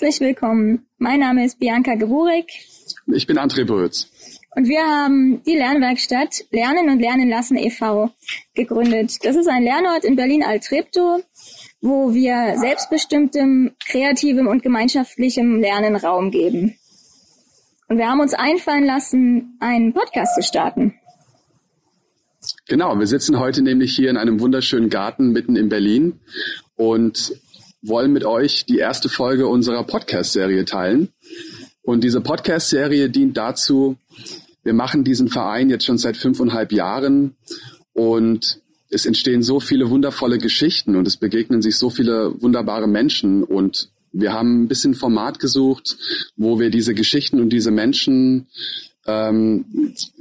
Herzlich willkommen. Mein Name ist Bianca Geburik. Ich bin André Brötz. Und wir haben die Lernwerkstatt Lernen und Lernen lassen e.V. gegründet. Das ist ein Lernort in Berlin-Altreptow, wo wir selbstbestimmtem, kreativem und gemeinschaftlichem Lernen Raum geben. Und wir haben uns einfallen lassen, einen Podcast zu starten. Genau, wir sitzen heute nämlich hier in einem wunderschönen Garten mitten in Berlin und wollen mit euch die erste Folge unserer Podcast-Serie teilen. Und diese Podcast-Serie dient dazu, wir machen diesen Verein jetzt schon seit fünfeinhalb Jahren und es entstehen so viele wundervolle Geschichten und es begegnen sich so viele wunderbare Menschen und wir haben ein bisschen Format gesucht, wo wir diese Geschichten und diese Menschen ähm,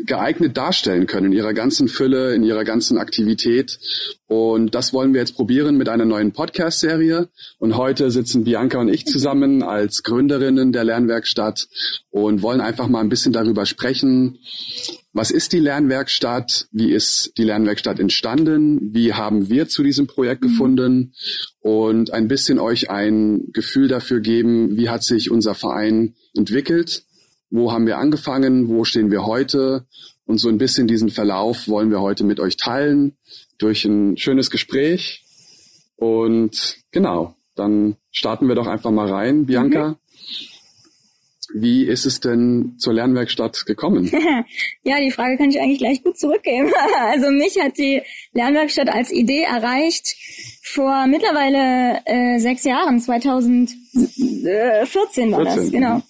geeignet darstellen können in ihrer ganzen Fülle, in ihrer ganzen Aktivität. Und das wollen wir jetzt probieren mit einer neuen Podcast-Serie. Und heute sitzen Bianca und ich zusammen als Gründerinnen der Lernwerkstatt und wollen einfach mal ein bisschen darüber sprechen. Was ist die Lernwerkstatt? Wie ist die Lernwerkstatt entstanden? Wie haben wir zu diesem Projekt gefunden? Und ein bisschen euch ein Gefühl dafür geben, wie hat sich unser Verein entwickelt wo haben wir angefangen? Wo stehen wir heute? Und so ein bisschen diesen Verlauf wollen wir heute mit euch teilen durch ein schönes Gespräch. Und genau, dann starten wir doch einfach mal rein. Bianca, mhm. Wie ist es denn zur Lernwerkstatt gekommen? ja, die Frage kann ich eigentlich gleich gut zurückgeben. Also mich hat die Lernwerkstatt als Idee erreicht vor mittlerweile äh, sechs Jahren, 2014 war 14. das, genau.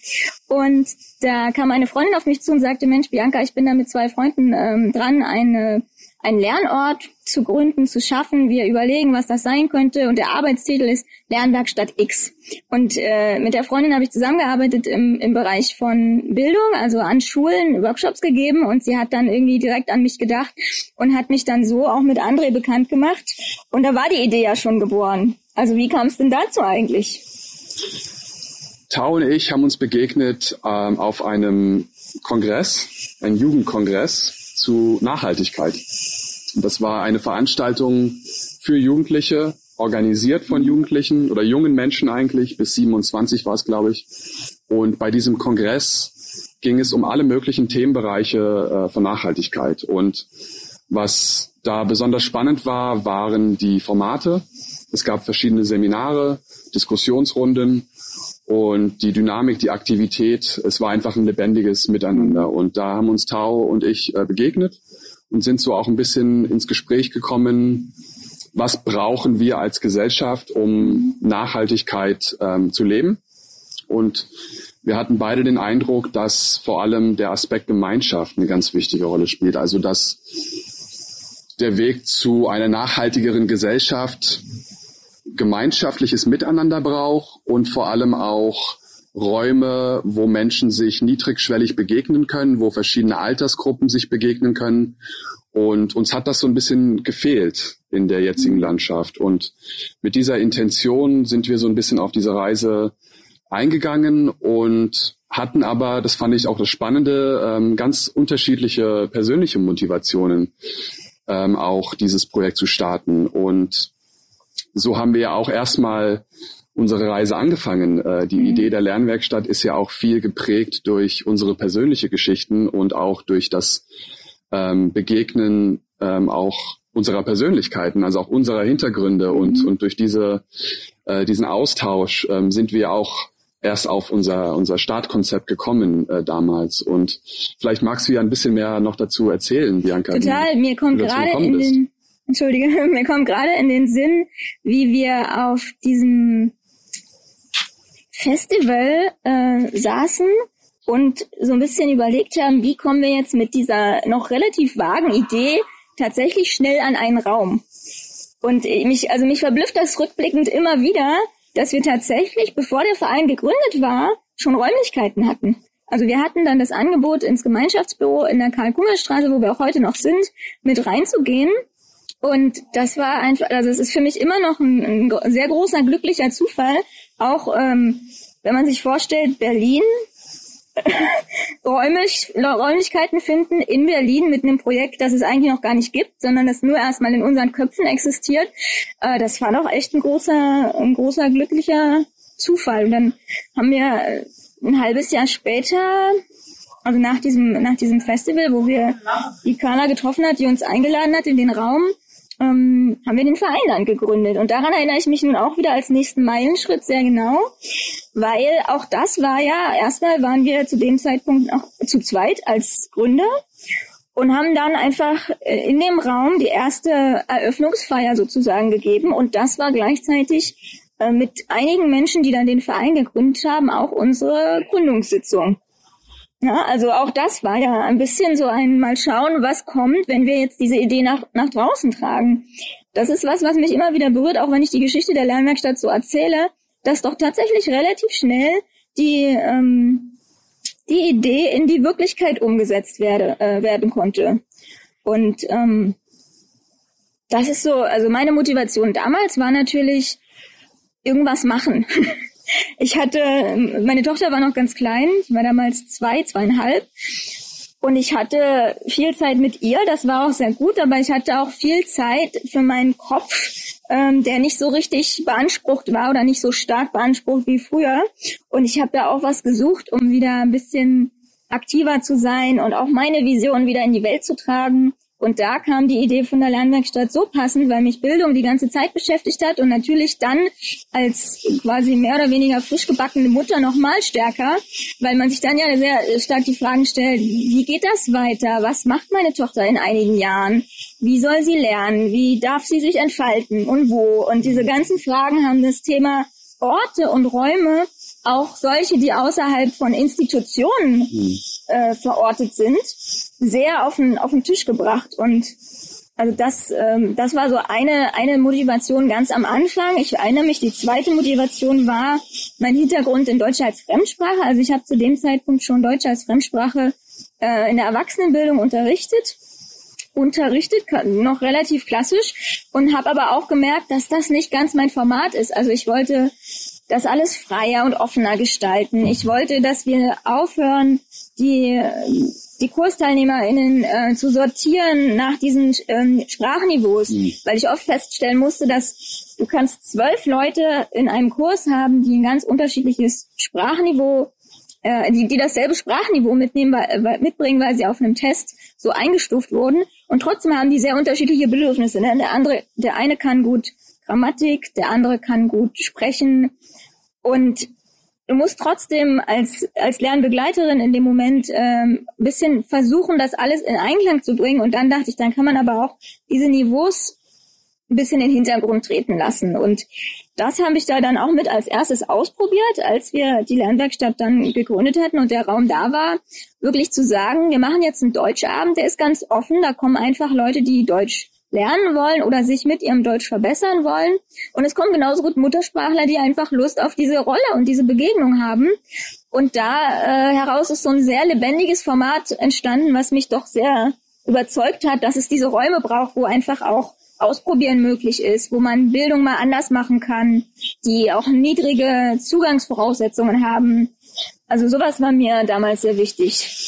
Und da kam eine Freundin auf mich zu und sagte, Mensch, Bianca, ich bin da mit zwei Freunden ähm, dran, eine einen Lernort zu gründen, zu schaffen. Wir überlegen, was das sein könnte. Und der Arbeitstitel ist Lernwerkstatt X. Und äh, mit der Freundin habe ich zusammengearbeitet im, im Bereich von Bildung, also an Schulen Workshops gegeben. Und sie hat dann irgendwie direkt an mich gedacht und hat mich dann so auch mit André bekannt gemacht. Und da war die Idee ja schon geboren. Also wie kam es denn dazu eigentlich? Tau und ich haben uns begegnet ähm, auf einem Kongress, ein Jugendkongress zu Nachhaltigkeit. Das war eine Veranstaltung für Jugendliche, organisiert von Jugendlichen oder jungen Menschen eigentlich, bis 27 war es, glaube ich. Und bei diesem Kongress ging es um alle möglichen Themenbereiche äh, von Nachhaltigkeit. Und was da besonders spannend war, waren die Formate. Es gab verschiedene Seminare, Diskussionsrunden und die Dynamik, die Aktivität, es war einfach ein lebendiges Miteinander. Und da haben uns Tau und ich äh, begegnet und sind so auch ein bisschen ins Gespräch gekommen, was brauchen wir als Gesellschaft, um Nachhaltigkeit ähm, zu leben. Und wir hatten beide den Eindruck, dass vor allem der Aspekt Gemeinschaft eine ganz wichtige Rolle spielt. Also dass der Weg zu einer nachhaltigeren Gesellschaft gemeinschaftliches Miteinander braucht und vor allem auch Räume, wo Menschen sich niedrigschwellig begegnen können, wo verschiedene Altersgruppen sich begegnen können. Und uns hat das so ein bisschen gefehlt in der jetzigen Landschaft. Und mit dieser Intention sind wir so ein bisschen auf diese Reise eingegangen und hatten aber, das fand ich auch das Spannende, ähm, ganz unterschiedliche persönliche Motivationen, ähm, auch dieses Projekt zu starten. Und so haben wir ja auch erstmal unsere Reise angefangen. Äh, die mhm. Idee der Lernwerkstatt ist ja auch viel geprägt durch unsere persönliche Geschichten und auch durch das ähm, Begegnen ähm, auch unserer Persönlichkeiten, also auch unserer Hintergründe mhm. und, und durch diese, äh, diesen Austausch ähm, sind wir auch erst auf unser, unser Startkonzept gekommen äh, damals. Und vielleicht magst du ja ein bisschen mehr noch dazu erzählen, Bianca. Total, mir kommt gerade in den, Entschuldige, mir kommt gerade in den Sinn, wie wir auf diesem Festival äh, saßen und so ein bisschen überlegt haben, wie kommen wir jetzt mit dieser noch relativ vagen Idee tatsächlich schnell an einen Raum. Und mich, also mich verblüfft das rückblickend immer wieder, dass wir tatsächlich, bevor der Verein gegründet war, schon Räumlichkeiten hatten. Also wir hatten dann das Angebot, ins Gemeinschaftsbüro in der Karl-Kunger-Straße, wo wir auch heute noch sind, mit reinzugehen und das war einfach, also es ist für mich immer noch ein, ein sehr großer glücklicher Zufall. Auch ähm, wenn man sich vorstellt, Berlin, räumlich, Räumlichkeiten finden in Berlin mit einem Projekt, das es eigentlich noch gar nicht gibt, sondern das nur erstmal in unseren Köpfen existiert. Äh, das war doch echt ein großer, ein großer glücklicher Zufall. Und dann haben wir äh, ein halbes Jahr später, also nach diesem, nach diesem Festival, wo wir die Carla getroffen hat, die uns eingeladen hat in den Raum, ähm, haben wir den Verein dann gegründet. Und daran erinnere ich mich nun auch wieder als nächsten Meilenschritt sehr genau, weil auch das war ja, erstmal waren wir zu dem Zeitpunkt auch zu zweit als Gründer und haben dann einfach äh, in dem Raum die erste Eröffnungsfeier sozusagen gegeben. Und das war gleichzeitig äh, mit einigen Menschen, die dann den Verein gegründet haben, auch unsere Gründungssitzung. Ja, also auch das war ja ein bisschen so ein mal schauen, was kommt, wenn wir jetzt diese Idee nach, nach draußen tragen. Das ist was, was mich immer wieder berührt, auch wenn ich die Geschichte der Lernwerkstatt so erzähle, dass doch tatsächlich relativ schnell die, ähm, die Idee in die Wirklichkeit umgesetzt werde, äh, werden konnte. Und ähm, das ist so, also meine Motivation damals war natürlich irgendwas machen. Ich hatte, meine Tochter war noch ganz klein, ich war damals zwei, zweieinhalb. Und ich hatte viel Zeit mit ihr, das war auch sehr gut, aber ich hatte auch viel Zeit für meinen Kopf, ähm, der nicht so richtig beansprucht war oder nicht so stark beansprucht wie früher. Und ich habe da auch was gesucht, um wieder ein bisschen aktiver zu sein und auch meine Vision wieder in die Welt zu tragen. Und da kam die Idee von der Lernwerkstatt so passend, weil mich Bildung die ganze Zeit beschäftigt hat und natürlich dann als quasi mehr oder weniger frisch gebackene Mutter noch mal stärker, weil man sich dann ja sehr stark die Fragen stellt, wie geht das weiter? Was macht meine Tochter in einigen Jahren? Wie soll sie lernen? Wie darf sie sich entfalten? Und wo? Und diese ganzen Fragen haben das Thema Orte und Räume auch solche, die außerhalb von Institutionen hm. Äh, verortet sind, sehr auf den, auf den Tisch gebracht. Und also das, ähm, das war so eine, eine Motivation ganz am Anfang. Ich erinnere mich, die zweite Motivation war mein Hintergrund in Deutsch als Fremdsprache. Also ich habe zu dem Zeitpunkt schon Deutsch als Fremdsprache äh, in der Erwachsenenbildung unterrichtet unterrichtet, noch relativ klassisch und habe aber auch gemerkt, dass das nicht ganz mein Format ist. Also ich wollte das alles freier und offener gestalten. Ich wollte, dass wir aufhören, die, die KursteilnehmerInnen äh, zu sortieren nach diesen ähm, Sprachniveaus, mhm. weil ich oft feststellen musste, dass du kannst zwölf Leute in einem Kurs haben, die ein ganz unterschiedliches Sprachniveau, äh, die, die dasselbe Sprachniveau mitnehmen, weil, mitbringen, weil sie auf einem Test so eingestuft wurden und trotzdem haben die sehr unterschiedliche Bedürfnisse. Ne? Der andere, der eine kann gut Grammatik, der andere kann gut sprechen, und du musst trotzdem als, als Lernbegleiterin in dem Moment ähm, bisschen versuchen, das alles in Einklang zu bringen. Und dann dachte ich, dann kann man aber auch diese Niveaus ein bisschen in den Hintergrund treten lassen. Und das habe ich da dann auch mit als erstes ausprobiert, als wir die Lernwerkstatt dann gegründet hatten und der Raum da war, wirklich zu sagen, wir machen jetzt einen Deutschabend, der ist ganz offen, da kommen einfach Leute, die Deutsch lernen wollen oder sich mit ihrem Deutsch verbessern wollen. Und es kommen genauso gut Muttersprachler, die einfach Lust auf diese Rolle und diese Begegnung haben. Und da äh, heraus ist so ein sehr lebendiges Format entstanden, was mich doch sehr überzeugt hat, dass es diese Räume braucht, wo einfach auch Ausprobieren möglich ist, wo man Bildung mal anders machen kann, die auch niedrige Zugangsvoraussetzungen haben. Also sowas war mir damals sehr wichtig.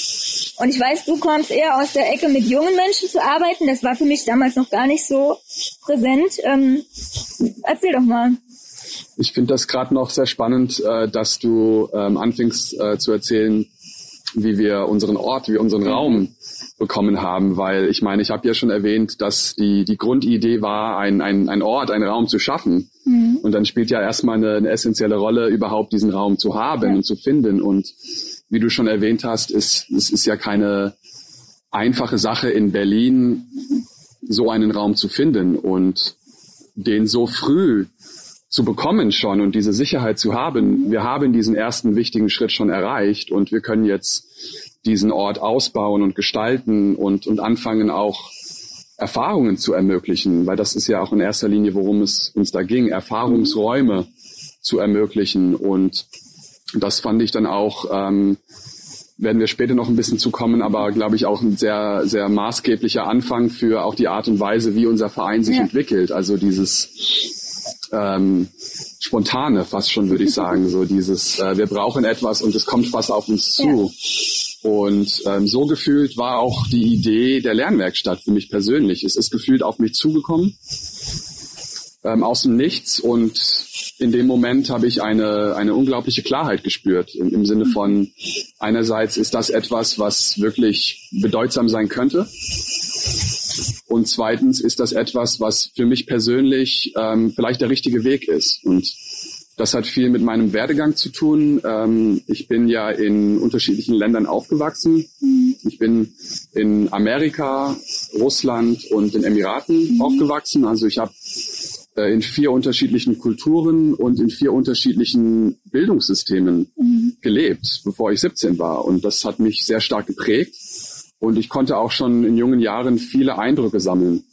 Und ich weiß, du kommst eher aus der Ecke, mit jungen Menschen zu arbeiten. Das war für mich damals noch gar nicht so präsent. Ähm, erzähl doch mal. Ich finde das gerade noch sehr spannend, äh, dass du ähm, anfängst äh, zu erzählen, wie wir unseren Ort, wie wir unseren Raum bekommen haben, weil ich meine, ich habe ja schon erwähnt, dass die, die Grundidee war, ein, ein, ein Ort, einen Raum zu schaffen. Mhm. Und dann spielt ja erstmal eine, eine essentielle Rolle, überhaupt diesen Raum zu haben ja. und zu finden. Und wie du schon erwähnt hast, ist, es ist ja keine einfache Sache in Berlin, so einen Raum zu finden und den so früh zu bekommen schon und diese Sicherheit zu haben. Wir haben diesen ersten wichtigen Schritt schon erreicht und wir können jetzt diesen Ort ausbauen und gestalten und, und anfangen auch Erfahrungen zu ermöglichen, weil das ist ja auch in erster Linie, worum es uns da ging, Erfahrungsräume zu ermöglichen. Und das fand ich dann auch, ähm, werden wir später noch ein bisschen zukommen, aber glaube ich auch ein sehr, sehr maßgeblicher Anfang für auch die Art und Weise, wie unser Verein sich ja. entwickelt. Also dieses ähm, spontane, fast schon würde ich sagen, so dieses, äh, wir brauchen etwas und es kommt fast auf uns zu. Ja. Und ähm, so gefühlt war auch die Idee der Lernwerkstatt für mich persönlich. Es ist gefühlt auf mich zugekommen. Ähm, aus dem Nichts und in dem Moment habe ich eine, eine unglaubliche Klarheit gespürt im, im Sinne von einerseits ist das etwas, was wirklich bedeutsam sein könnte und zweitens ist das etwas, was für mich persönlich ähm, vielleicht der richtige Weg ist und das hat viel mit meinem Werdegang zu tun. Ähm, ich bin ja in unterschiedlichen Ländern aufgewachsen. Mhm. Ich bin in Amerika, Russland und den Emiraten mhm. aufgewachsen. Also ich habe in vier unterschiedlichen Kulturen und in vier unterschiedlichen Bildungssystemen mhm. gelebt, bevor ich 17 war. Und das hat mich sehr stark geprägt. Und ich konnte auch schon in jungen Jahren viele Eindrücke sammeln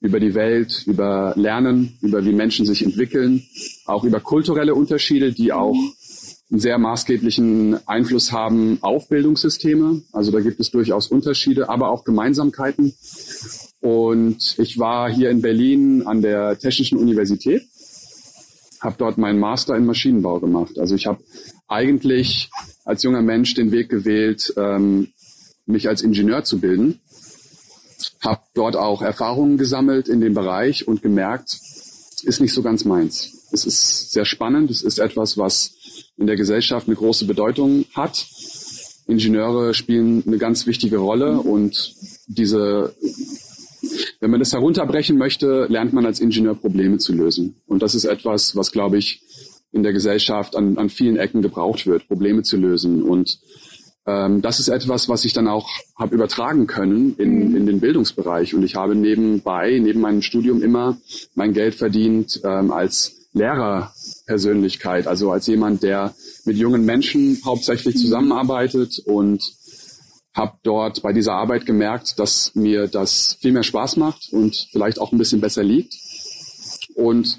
über die Welt, über Lernen, über wie Menschen sich entwickeln, auch über kulturelle Unterschiede, die auch einen sehr maßgeblichen Einfluss haben auf Bildungssysteme. Also da gibt es durchaus Unterschiede, aber auch Gemeinsamkeiten. Und ich war hier in Berlin an der Technischen Universität, habe dort meinen Master in Maschinenbau gemacht. Also ich habe eigentlich als junger Mensch den Weg gewählt, ähm, mich als Ingenieur zu bilden habe dort auch Erfahrungen gesammelt in dem Bereich und gemerkt, ist nicht so ganz meins. Es ist sehr spannend. Es ist etwas, was in der Gesellschaft eine große Bedeutung hat. Ingenieure spielen eine ganz wichtige Rolle und diese, wenn man das herunterbrechen möchte, lernt man als Ingenieur Probleme zu lösen. Und das ist etwas, was, glaube ich, in der Gesellschaft an, an vielen Ecken gebraucht wird, Probleme zu lösen. Und ähm, das ist etwas, was ich dann auch habe übertragen können in, mhm. in den Bildungsbereich. Und ich habe nebenbei, neben meinem Studium immer mein Geld verdient ähm, als Lehrerpersönlichkeit, also als jemand, der mit jungen Menschen hauptsächlich mhm. zusammenarbeitet und habe dort bei dieser Arbeit gemerkt, dass mir das viel mehr Spaß macht und vielleicht auch ein bisschen besser liegt. Und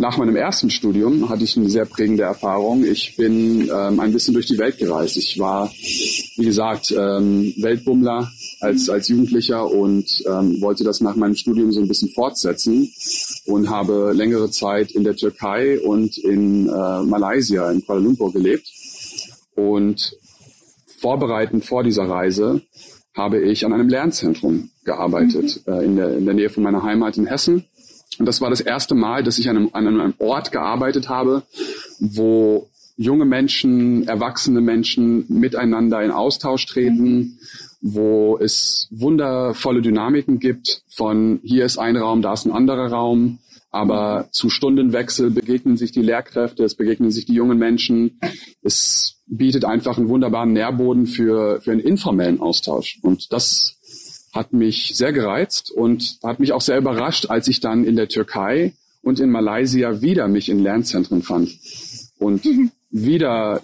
nach meinem ersten Studium hatte ich eine sehr prägende Erfahrung. Ich bin ähm, ein bisschen durch die Welt gereist. Ich war, wie gesagt, ähm, Weltbummler als, als Jugendlicher und ähm, wollte das nach meinem Studium so ein bisschen fortsetzen und habe längere Zeit in der Türkei und in äh, Malaysia, in Kuala Lumpur gelebt. Und vorbereitend vor dieser Reise habe ich an einem Lernzentrum gearbeitet, mhm. äh, in, der, in der Nähe von meiner Heimat in Hessen und das war das erste Mal, dass ich an einem, an einem Ort gearbeitet habe, wo junge Menschen, erwachsene Menschen miteinander in Austausch treten, wo es wundervolle Dynamiken gibt von hier ist ein Raum, da ist ein anderer Raum, aber zu Stundenwechsel begegnen sich die Lehrkräfte, es begegnen sich die jungen Menschen. Es bietet einfach einen wunderbaren Nährboden für, für einen informellen Austausch. Und das hat mich sehr gereizt und hat mich auch sehr überrascht, als ich dann in der Türkei und in Malaysia wieder mich in Lernzentren fand und mhm. wieder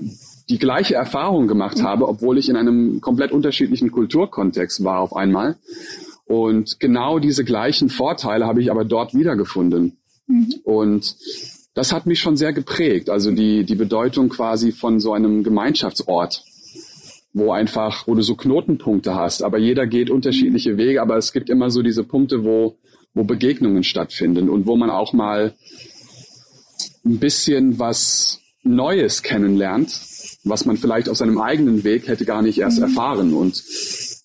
die gleiche Erfahrung gemacht habe, obwohl ich in einem komplett unterschiedlichen Kulturkontext war auf einmal. Und genau diese gleichen Vorteile habe ich aber dort wiedergefunden. Mhm. Und das hat mich schon sehr geprägt. Also die, die Bedeutung quasi von so einem Gemeinschaftsort wo einfach, wo du so Knotenpunkte hast, aber jeder geht unterschiedliche Wege, aber es gibt immer so diese Punkte, wo, wo Begegnungen stattfinden und wo man auch mal ein bisschen was Neues kennenlernt, was man vielleicht auf seinem eigenen Weg hätte gar nicht erst mhm. erfahren. Und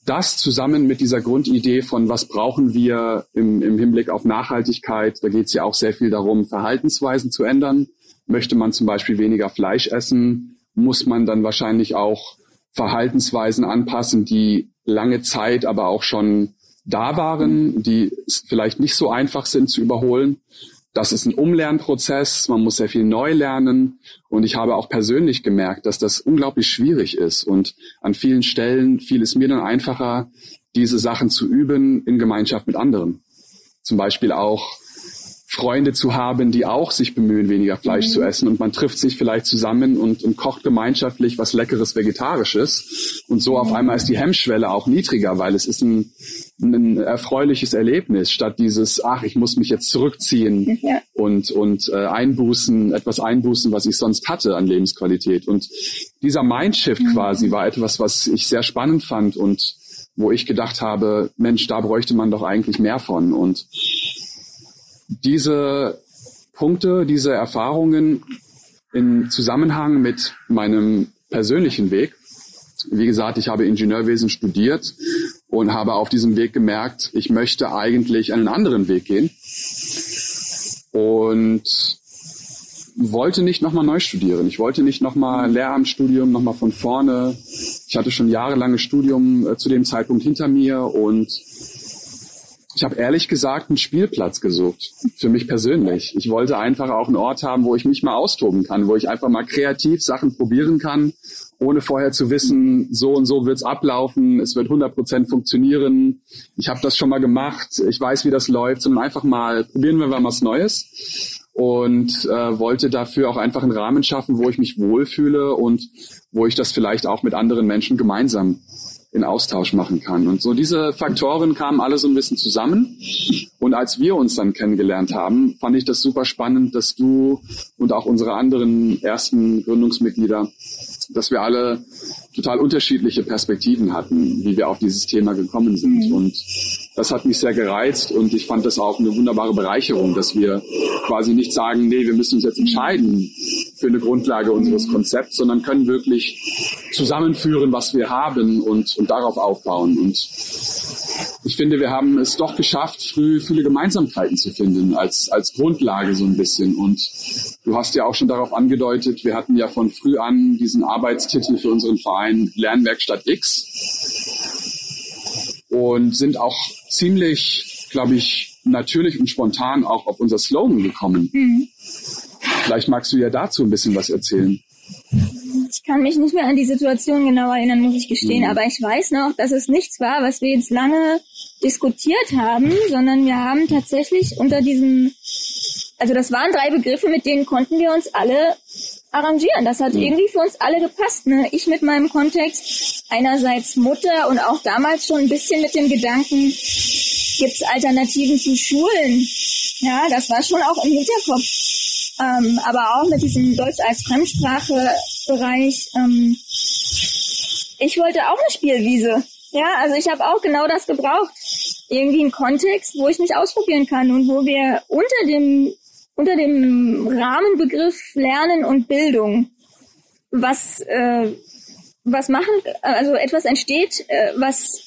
das zusammen mit dieser Grundidee von, was brauchen wir im, im Hinblick auf Nachhaltigkeit, da geht es ja auch sehr viel darum, Verhaltensweisen zu ändern. Möchte man zum Beispiel weniger Fleisch essen, muss man dann wahrscheinlich auch Verhaltensweisen anpassen, die lange Zeit aber auch schon da waren, die vielleicht nicht so einfach sind zu überholen. Das ist ein Umlernprozess, man muss sehr viel neu lernen und ich habe auch persönlich gemerkt, dass das unglaublich schwierig ist und an vielen Stellen fiel es mir dann einfacher, diese Sachen zu üben in Gemeinschaft mit anderen. Zum Beispiel auch Freunde zu haben, die auch sich bemühen, weniger Fleisch mhm. zu essen. Und man trifft sich vielleicht zusammen und, und kocht gemeinschaftlich was Leckeres Vegetarisches. Und so mhm. auf einmal ist die Hemmschwelle auch niedriger, weil es ist ein, ein erfreuliches Erlebnis, statt dieses, ach, ich muss mich jetzt zurückziehen ja. und, und äh, einbußen, etwas einbußen, was ich sonst hatte an Lebensqualität. Und dieser Mindshift mhm. quasi war etwas, was ich sehr spannend fand und wo ich gedacht habe, Mensch, da bräuchte man doch eigentlich mehr von. Und diese Punkte, diese Erfahrungen in Zusammenhang mit meinem persönlichen Weg. Wie gesagt, ich habe Ingenieurwesen studiert und habe auf diesem Weg gemerkt, ich möchte eigentlich einen anderen Weg gehen. und wollte nicht nochmal neu studieren. Ich wollte nicht nochmal Lehramtsstudium, nochmal von vorne. Ich hatte schon jahrelanges Studium äh, zu dem Zeitpunkt hinter mir und ich habe ehrlich gesagt einen Spielplatz gesucht, für mich persönlich. Ich wollte einfach auch einen Ort haben, wo ich mich mal austoben kann, wo ich einfach mal kreativ Sachen probieren kann, ohne vorher zu wissen, so und so wird's ablaufen, es wird 100 Prozent funktionieren. Ich habe das schon mal gemacht, ich weiß, wie das läuft, sondern einfach mal probieren wir mal was Neues und äh, wollte dafür auch einfach einen Rahmen schaffen, wo ich mich wohlfühle und wo ich das vielleicht auch mit anderen Menschen gemeinsam in Austausch machen kann. Und so diese Faktoren kamen alle so ein bisschen zusammen. Und als wir uns dann kennengelernt haben, fand ich das super spannend, dass du und auch unsere anderen ersten Gründungsmitglieder, dass wir alle total unterschiedliche Perspektiven hatten, wie wir auf dieses Thema gekommen sind. Mhm. Und das hat mich sehr gereizt und ich fand das auch eine wunderbare Bereicherung, dass wir quasi nicht sagen, nee, wir müssen uns jetzt entscheiden für eine Grundlage unseres Konzepts, sondern können wirklich zusammenführen, was wir haben und, und darauf aufbauen. Und ich finde, wir haben es doch geschafft, früh viele Gemeinsamkeiten zu finden als, als Grundlage so ein bisschen. Und du hast ja auch schon darauf angedeutet, wir hatten ja von früh an diesen Arbeitstitel für unseren Verein Lernwerkstatt X und sind auch ziemlich, glaube ich, natürlich und spontan auch auf unser Slogan gekommen. Mhm. Vielleicht magst du ja dazu ein bisschen was erzählen. Ich kann mich nicht mehr an die Situation genau erinnern, muss ich gestehen, mhm. aber ich weiß noch, dass es nichts war, was wir jetzt lange diskutiert haben, sondern wir haben tatsächlich unter diesem, also das waren drei Begriffe, mit denen konnten wir uns alle arrangieren. Das hat irgendwie für uns alle gepasst. Ne? Ich mit meinem Kontext, einerseits Mutter und auch damals schon ein bisschen mit dem Gedanken, gibt's Alternativen zu Schulen? Ja, das war schon auch im Hinterkopf. Ähm, aber auch mit diesem Deutsch als Fremdsprache-Bereich. Ähm, ich wollte auch eine Spielwiese. Ja, also ich habe auch genau das gebraucht. Irgendwie einen Kontext, wo ich mich ausprobieren kann und wo wir unter dem unter dem Rahmenbegriff Lernen und Bildung was äh, was machen, also etwas entsteht, äh, was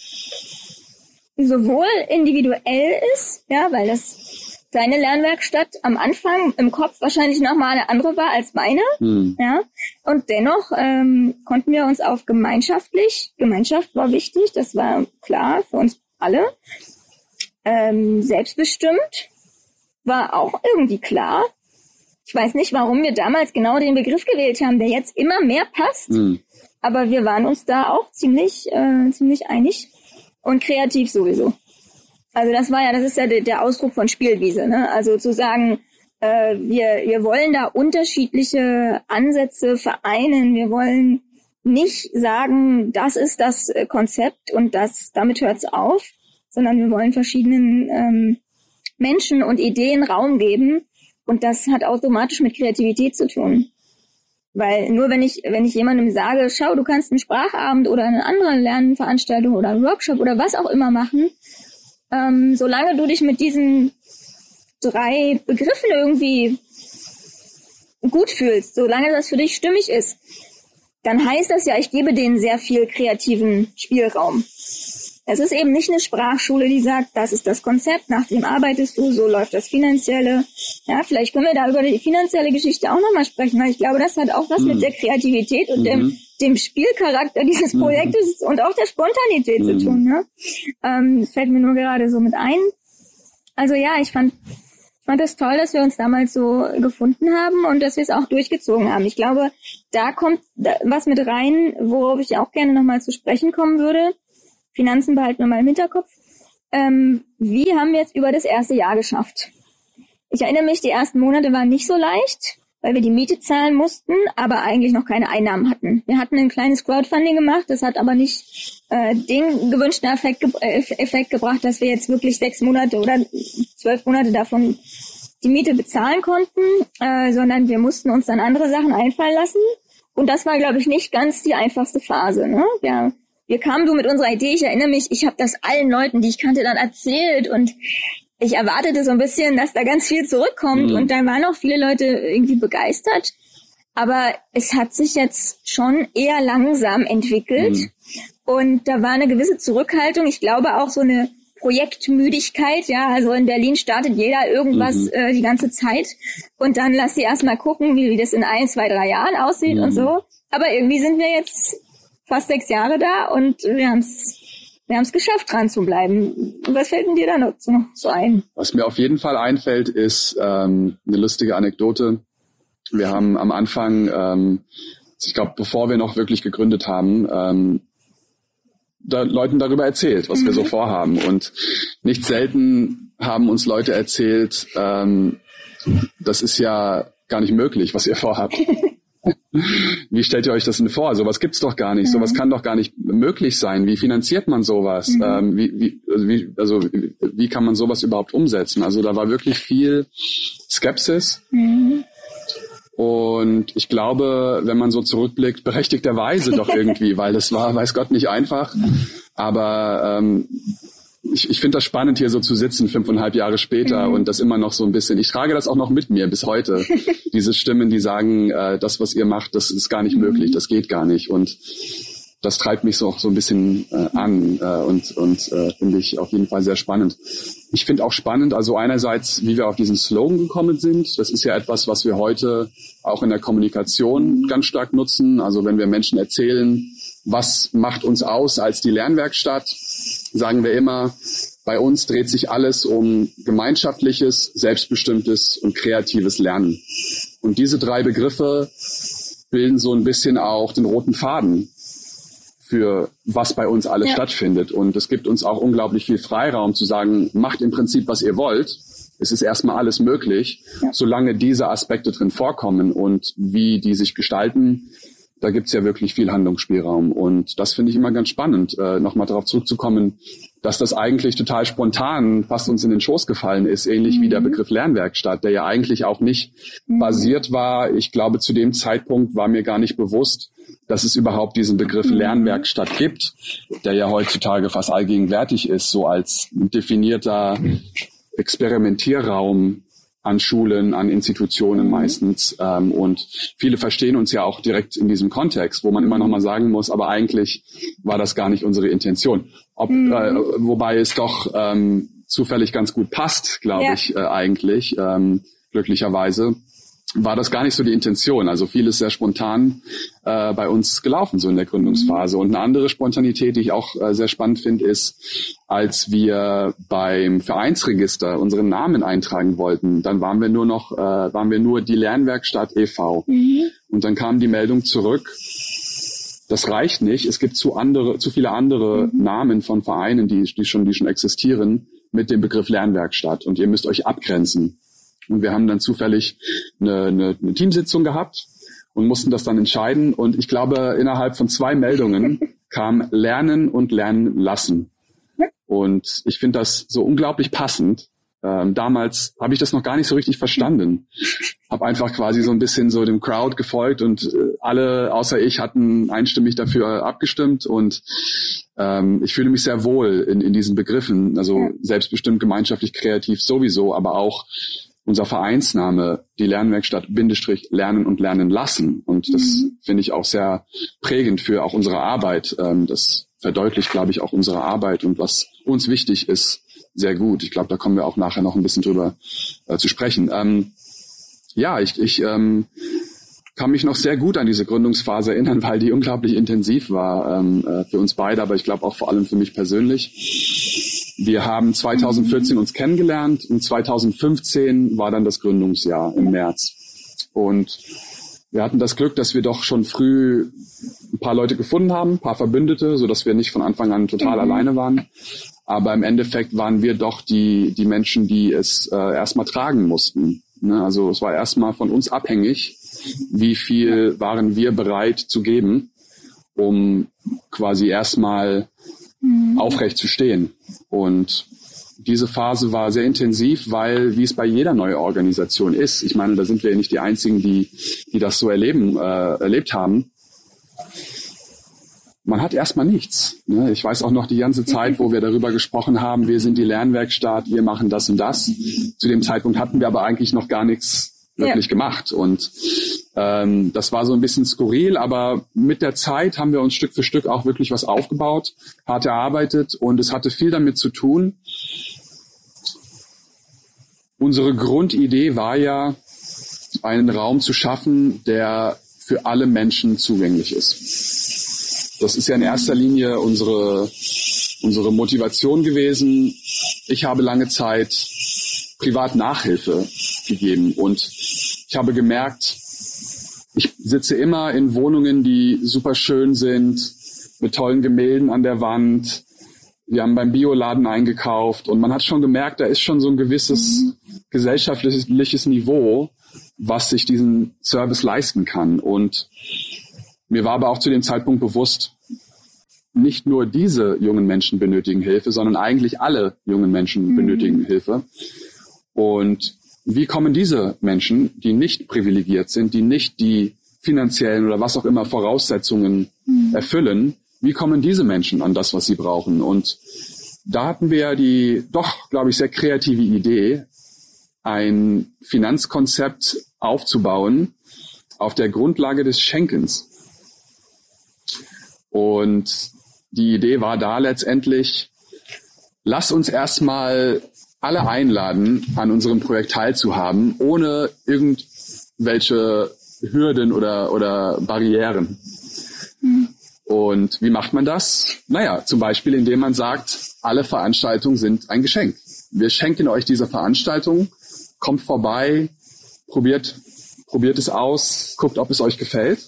sowohl individuell ist, ja, weil das deine Lernwerkstatt am Anfang im Kopf wahrscheinlich nochmal eine andere war als meine, hm. ja, und dennoch ähm, konnten wir uns auf gemeinschaftlich, Gemeinschaft war wichtig, das war klar für uns alle, ähm, selbstbestimmt war auch irgendwie klar. Ich weiß nicht, warum wir damals genau den Begriff gewählt haben, der jetzt immer mehr passt. Mhm. Aber wir waren uns da auch ziemlich, äh, ziemlich einig und kreativ sowieso. Also das war ja, das ist ja der, der Ausdruck von Spielwiese. Ne? Also zu sagen, äh, wir, wir wollen da unterschiedliche Ansätze vereinen. Wir wollen nicht sagen, das ist das Konzept und das damit hört's auf, sondern wir wollen verschiedenen ähm, Menschen und Ideen Raum geben. Und das hat automatisch mit Kreativität zu tun. Weil nur wenn ich, wenn ich jemandem sage, schau, du kannst einen Sprachabend oder eine andere Lernveranstaltung oder einen Workshop oder was auch immer machen, ähm, solange du dich mit diesen drei Begriffen irgendwie gut fühlst, solange das für dich stimmig ist, dann heißt das ja, ich gebe denen sehr viel kreativen Spielraum. Es ist eben nicht eine Sprachschule, die sagt, das ist das Konzept, nach dem arbeitest du, so läuft das Finanzielle. Ja, vielleicht können wir da über die finanzielle Geschichte auch nochmal sprechen, weil ich glaube, das hat auch was mhm. mit der Kreativität und mhm. dem, dem Spielcharakter dieses mhm. Projektes mhm. und auch der Spontanität zu mhm. tun. Ne? Ähm, das fällt mir nur gerade so mit ein. Also ja, ich fand, ich fand es das toll, dass wir uns damals so gefunden haben und dass wir es auch durchgezogen haben. Ich glaube, da kommt was mit rein, worauf ich auch gerne nochmal zu sprechen kommen würde. Finanzen behalten wir mal im Hinterkopf. Ähm, wie haben wir es über das erste Jahr geschafft? Ich erinnere mich, die ersten Monate waren nicht so leicht, weil wir die Miete zahlen mussten, aber eigentlich noch keine Einnahmen hatten. Wir hatten ein kleines Crowdfunding gemacht, das hat aber nicht äh, den gewünschten Effekt, ge äh, Effekt gebracht, dass wir jetzt wirklich sechs Monate oder zwölf Monate davon die Miete bezahlen konnten, äh, sondern wir mussten uns dann andere Sachen einfallen lassen. Und das war, glaube ich, nicht ganz die einfachste Phase. Ne? Wir wir kamen so mit unserer Idee, ich erinnere mich, ich habe das allen Leuten, die ich kannte, dann erzählt und ich erwartete so ein bisschen, dass da ganz viel zurückkommt mhm. und dann waren auch viele Leute irgendwie begeistert. Aber es hat sich jetzt schon eher langsam entwickelt mhm. und da war eine gewisse Zurückhaltung. Ich glaube auch so eine Projektmüdigkeit, ja, also in Berlin startet jeder irgendwas mhm. äh, die ganze Zeit und dann lass sie erstmal gucken, wie, wie das in ein, zwei, drei Jahren aussieht und so. Aber irgendwie sind wir jetzt fast sechs Jahre da und wir haben es wir haben es geschafft, dran zu bleiben. Was fällt denn dir da noch so ein? Was mir auf jeden Fall einfällt, ist ähm, eine lustige Anekdote. Wir haben am Anfang, ähm, ich glaube, bevor wir noch wirklich gegründet haben, ähm, da Leuten darüber erzählt, was mhm. wir so mhm. vorhaben. Und nicht selten haben uns Leute erzählt, ähm, das ist ja gar nicht möglich, was ihr vorhabt. Wie stellt ihr euch das denn vor? Sowas gibt's doch gar nicht. Mhm. Sowas kann doch gar nicht möglich sein. Wie finanziert man sowas? Mhm. Ähm, wie, wie, also, wie, also wie kann man sowas überhaupt umsetzen? Also da war wirklich viel Skepsis. Mhm. Und ich glaube, wenn man so zurückblickt, berechtigterweise doch irgendwie, weil das war, weiß Gott, nicht einfach. Aber ähm, ich, ich finde das spannend, hier so zu sitzen, fünfeinhalb Jahre später mhm. und das immer noch so ein bisschen. Ich trage das auch noch mit mir bis heute. Diese Stimmen, die sagen, äh, das, was ihr macht, das ist gar nicht mhm. möglich, das geht gar nicht. Und das treibt mich so, so ein bisschen äh, an äh, und, und äh, finde ich auf jeden Fall sehr spannend. Ich finde auch spannend, also einerseits, wie wir auf diesen Slogan gekommen sind. Das ist ja etwas, was wir heute auch in der Kommunikation ganz stark nutzen. Also wenn wir Menschen erzählen, was macht uns aus als die Lernwerkstatt, sagen wir immer, bei uns dreht sich alles um gemeinschaftliches, selbstbestimmtes und kreatives Lernen. Und diese drei Begriffe bilden so ein bisschen auch den roten Faden für was bei uns alles ja. stattfindet. Und es gibt uns auch unglaublich viel Freiraum zu sagen, macht im Prinzip, was ihr wollt. Es ist erstmal alles möglich, ja. solange diese Aspekte drin vorkommen und wie die sich gestalten, da gibt's ja wirklich viel Handlungsspielraum. Und das finde ich immer ganz spannend, äh, nochmal darauf zurückzukommen, dass das eigentlich total spontan fast uns in den Schoß gefallen ist, ähnlich mhm. wie der mhm. Begriff Lernwerkstatt, der ja eigentlich auch nicht mhm. basiert war. Ich glaube, zu dem Zeitpunkt war mir gar nicht bewusst, dass es überhaupt diesen Begriff mhm. Lernwerkstatt gibt, der ja heutzutage fast allgegenwärtig ist, so als definierter Experimentierraum an Schulen, an Institutionen mhm. meistens. Ähm, und viele verstehen uns ja auch direkt in diesem Kontext, wo man immer noch mal sagen muss, aber eigentlich war das gar nicht unsere Intention. Ob, mhm. äh, wobei es doch ähm, zufällig ganz gut passt, glaube ja. ich, äh, eigentlich, ähm, glücklicherweise war das gar nicht so die Intention. Also vieles sehr spontan äh, bei uns gelaufen, so in der Gründungsphase. Und eine andere Spontanität, die ich auch äh, sehr spannend finde, ist, als wir beim Vereinsregister unseren Namen eintragen wollten, dann waren wir nur noch, äh, waren wir nur die Lernwerkstatt e.V. Mhm. Und dann kam die Meldung zurück, das reicht nicht. Es gibt zu andere, zu viele andere mhm. Namen von Vereinen, die, die schon, die schon existieren, mit dem Begriff Lernwerkstatt. Und ihr müsst euch abgrenzen. Und wir haben dann zufällig eine, eine, eine Teamsitzung gehabt und mussten das dann entscheiden. Und ich glaube, innerhalb von zwei Meldungen kam Lernen und Lernen lassen. Und ich finde das so unglaublich passend. Ähm, damals habe ich das noch gar nicht so richtig verstanden. Habe einfach quasi so ein bisschen so dem Crowd gefolgt und äh, alle außer ich hatten einstimmig dafür abgestimmt und ähm, ich fühle mich sehr wohl in, in diesen Begriffen, also selbstbestimmt, gemeinschaftlich, kreativ sowieso, aber auch unser Vereinsname, die Lernwerkstatt Bindestrich Lernen und Lernen lassen. Und das mhm. finde ich auch sehr prägend für auch unsere Arbeit. Ähm, das verdeutlicht, glaube ich, auch unsere Arbeit und was uns wichtig ist, sehr gut. Ich glaube, da kommen wir auch nachher noch ein bisschen drüber äh, zu sprechen. Ähm, ja, ich, ich ähm, kann mich noch sehr gut an diese Gründungsphase erinnern, weil die unglaublich intensiv war ähm, äh, für uns beide, aber ich glaube auch vor allem für mich persönlich. Wir haben 2014 uns kennengelernt und 2015 war dann das Gründungsjahr im März. Und wir hatten das Glück, dass wir doch schon früh ein paar Leute gefunden haben, ein paar Verbündete, so dass wir nicht von Anfang an total mhm. alleine waren. Aber im Endeffekt waren wir doch die, die Menschen, die es äh, erstmal tragen mussten. Ne? Also es war erstmal von uns abhängig, wie viel waren wir bereit zu geben, um quasi erstmal mhm. aufrecht zu stehen. Und diese Phase war sehr intensiv, weil, wie es bei jeder neuen Organisation ist, ich meine, da sind wir ja nicht die Einzigen, die, die das so erleben, äh, erlebt haben. Man hat erstmal nichts. Ne? Ich weiß auch noch die ganze Zeit, wo wir darüber gesprochen haben, wir sind die Lernwerkstatt, wir machen das und das. Zu dem Zeitpunkt hatten wir aber eigentlich noch gar nichts wirklich ja. gemacht. Und ähm, das war so ein bisschen skurril, aber mit der Zeit haben wir uns Stück für Stück auch wirklich was aufgebaut, hart erarbeitet und es hatte viel damit zu tun. Unsere Grundidee war ja, einen Raum zu schaffen, der für alle Menschen zugänglich ist. Das ist ja in erster Linie unsere, unsere Motivation gewesen. Ich habe lange Zeit privat Nachhilfe gegeben und ich habe gemerkt, ich sitze immer in Wohnungen, die super schön sind, mit tollen Gemälden an der Wand. Wir haben beim Bioladen eingekauft und man hat schon gemerkt, da ist schon so ein gewisses mhm. gesellschaftliches Niveau, was sich diesen Service leisten kann. Und mir war aber auch zu dem Zeitpunkt bewusst, nicht nur diese jungen Menschen benötigen Hilfe, sondern eigentlich alle jungen Menschen mhm. benötigen Hilfe. Und wie kommen diese Menschen, die nicht privilegiert sind, die nicht die finanziellen oder was auch immer Voraussetzungen mhm. erfüllen, wie kommen diese Menschen an das, was sie brauchen? Und da hatten wir die doch, glaube ich, sehr kreative Idee, ein Finanzkonzept aufzubauen auf der Grundlage des Schenkens. Und die Idee war da letztendlich, lass uns erstmal alle einladen, an unserem Projekt teilzuhaben, ohne irgendwelche Hürden oder, oder Barrieren. Und wie macht man das? Naja, zum Beispiel, indem man sagt, alle Veranstaltungen sind ein Geschenk. Wir schenken euch diese Veranstaltung, kommt vorbei, probiert, probiert es aus, guckt, ob es euch gefällt.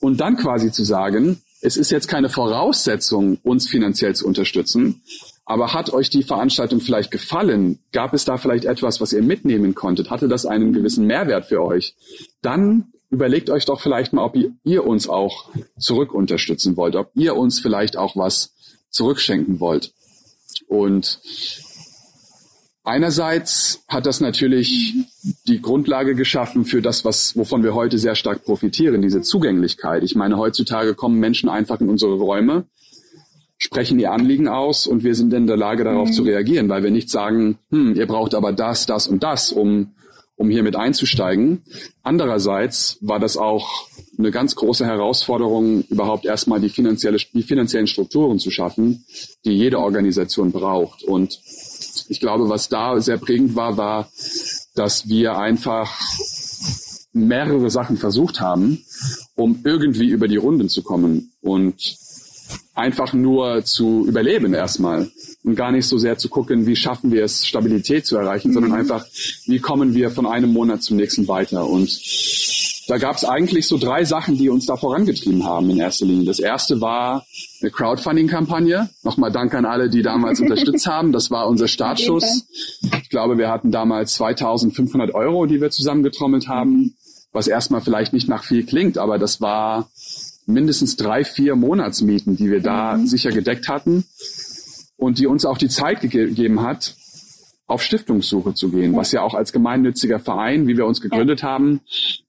Und dann quasi zu sagen, es ist jetzt keine Voraussetzung, uns finanziell zu unterstützen, aber hat euch die Veranstaltung vielleicht gefallen? Gab es da vielleicht etwas, was ihr mitnehmen konntet? Hatte das einen gewissen Mehrwert für euch? Dann überlegt euch doch vielleicht mal, ob ihr, uns auch zurück unterstützen wollt, ob ihr uns vielleicht auch was zurückschenken wollt. Und einerseits hat das natürlich die Grundlage geschaffen für das, was, wovon wir heute sehr stark profitieren, diese Zugänglichkeit. Ich meine, heutzutage kommen Menschen einfach in unsere Räume sprechen ihr Anliegen aus und wir sind in der Lage, darauf mhm. zu reagieren, weil wir nicht sagen, hm, ihr braucht aber das, das und das, um, um hier mit einzusteigen. Andererseits war das auch eine ganz große Herausforderung, überhaupt erstmal die, finanzielle, die finanziellen Strukturen zu schaffen, die jede Organisation braucht. Und ich glaube, was da sehr prägend war, war, dass wir einfach mehrere Sachen versucht haben, um irgendwie über die Runden zu kommen. Und einfach nur zu überleben erstmal und gar nicht so sehr zu gucken, wie schaffen wir es, Stabilität zu erreichen, mhm. sondern einfach, wie kommen wir von einem Monat zum nächsten weiter. Und da gab es eigentlich so drei Sachen, die uns da vorangetrieben haben in erster Linie. Das erste war eine Crowdfunding-Kampagne. Nochmal Dank an alle, die damals unterstützt haben. Das war unser Startschuss. Ich glaube, wir hatten damals 2500 Euro, die wir zusammengetrommelt haben, was erstmal vielleicht nicht nach viel klingt, aber das war mindestens drei, vier Monatsmieten, die wir da mhm. sicher gedeckt hatten und die uns auch die Zeit gegeben hat, auf Stiftungssuche zu gehen, was ja auch als gemeinnütziger Verein, wie wir uns gegründet ja. haben,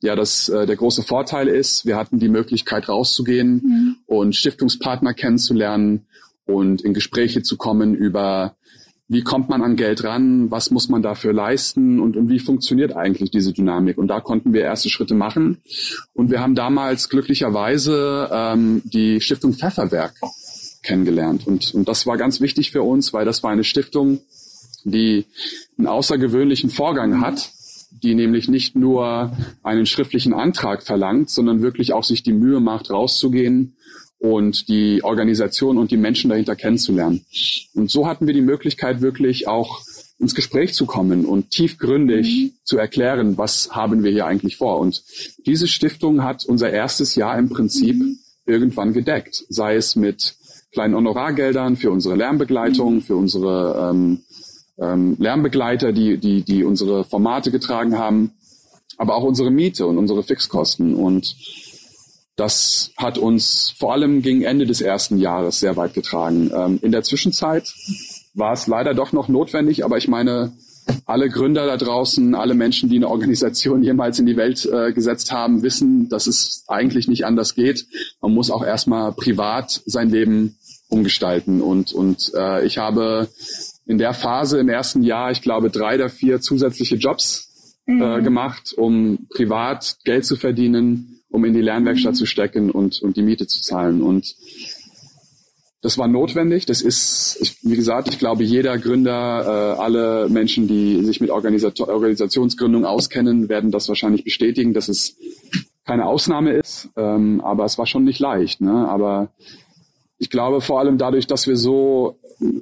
ja das äh, der große Vorteil ist. Wir hatten die Möglichkeit rauszugehen mhm. und Stiftungspartner kennenzulernen und in Gespräche zu kommen über wie kommt man an Geld ran, was muss man dafür leisten und, und wie funktioniert eigentlich diese Dynamik. Und da konnten wir erste Schritte machen. Und wir haben damals glücklicherweise ähm, die Stiftung Pfefferwerk kennengelernt. Und, und das war ganz wichtig für uns, weil das war eine Stiftung, die einen außergewöhnlichen Vorgang hat, die nämlich nicht nur einen schriftlichen Antrag verlangt, sondern wirklich auch sich die Mühe macht, rauszugehen und die Organisation und die Menschen dahinter kennenzulernen. Und so hatten wir die Möglichkeit, wirklich auch ins Gespräch zu kommen und tiefgründig mhm. zu erklären, was haben wir hier eigentlich vor. Und diese Stiftung hat unser erstes Jahr im Prinzip mhm. irgendwann gedeckt, sei es mit kleinen Honorargeldern für unsere Lernbegleitung, mhm. für unsere ähm, ähm, Lernbegleiter, die, die, die unsere Formate getragen haben, aber auch unsere Miete und unsere Fixkosten. Und das hat uns vor allem gegen Ende des ersten Jahres sehr weit getragen. Ähm, in der Zwischenzeit war es leider doch noch notwendig, aber ich meine, alle Gründer da draußen, alle Menschen, die eine Organisation jemals in die Welt äh, gesetzt haben, wissen, dass es eigentlich nicht anders geht. Man muss auch erstmal privat sein Leben umgestalten. Und, und äh, ich habe in der Phase im ersten Jahr, ich glaube, drei oder vier zusätzliche Jobs äh, mhm. gemacht, um privat Geld zu verdienen, um in die Lernwerkstatt zu stecken und, und die Miete zu zahlen. Und das war notwendig. Das ist, ich, wie gesagt, ich glaube, jeder Gründer, äh, alle Menschen, die sich mit Organisat Organisationsgründung auskennen, werden das wahrscheinlich bestätigen, dass es keine Ausnahme ist. Ähm, aber es war schon nicht leicht. Ne? Aber ich glaube vor allem dadurch, dass wir so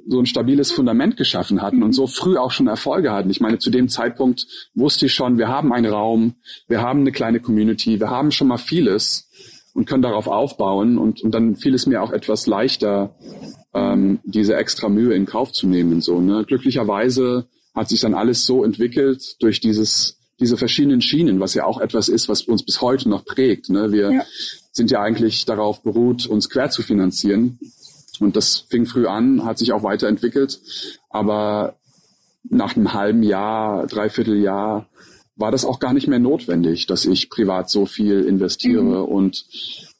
so ein stabiles Fundament geschaffen hatten und so früh auch schon Erfolge hatten. Ich meine, zu dem Zeitpunkt wusste ich schon, wir haben einen Raum, wir haben eine kleine Community, wir haben schon mal vieles und können darauf aufbauen und, und dann fiel es mir auch etwas leichter, ähm, diese extra Mühe in Kauf zu nehmen. So, ne? Glücklicherweise hat sich dann alles so entwickelt durch dieses, diese verschiedenen Schienen, was ja auch etwas ist, was uns bis heute noch prägt. Ne? Wir ja. Sind ja eigentlich darauf beruht, uns quer zu finanzieren. Und das fing früh an, hat sich auch weiterentwickelt. Aber nach einem halben Jahr, dreiviertel Jahr war das auch gar nicht mehr notwendig, dass ich privat so viel investiere. Mhm. Und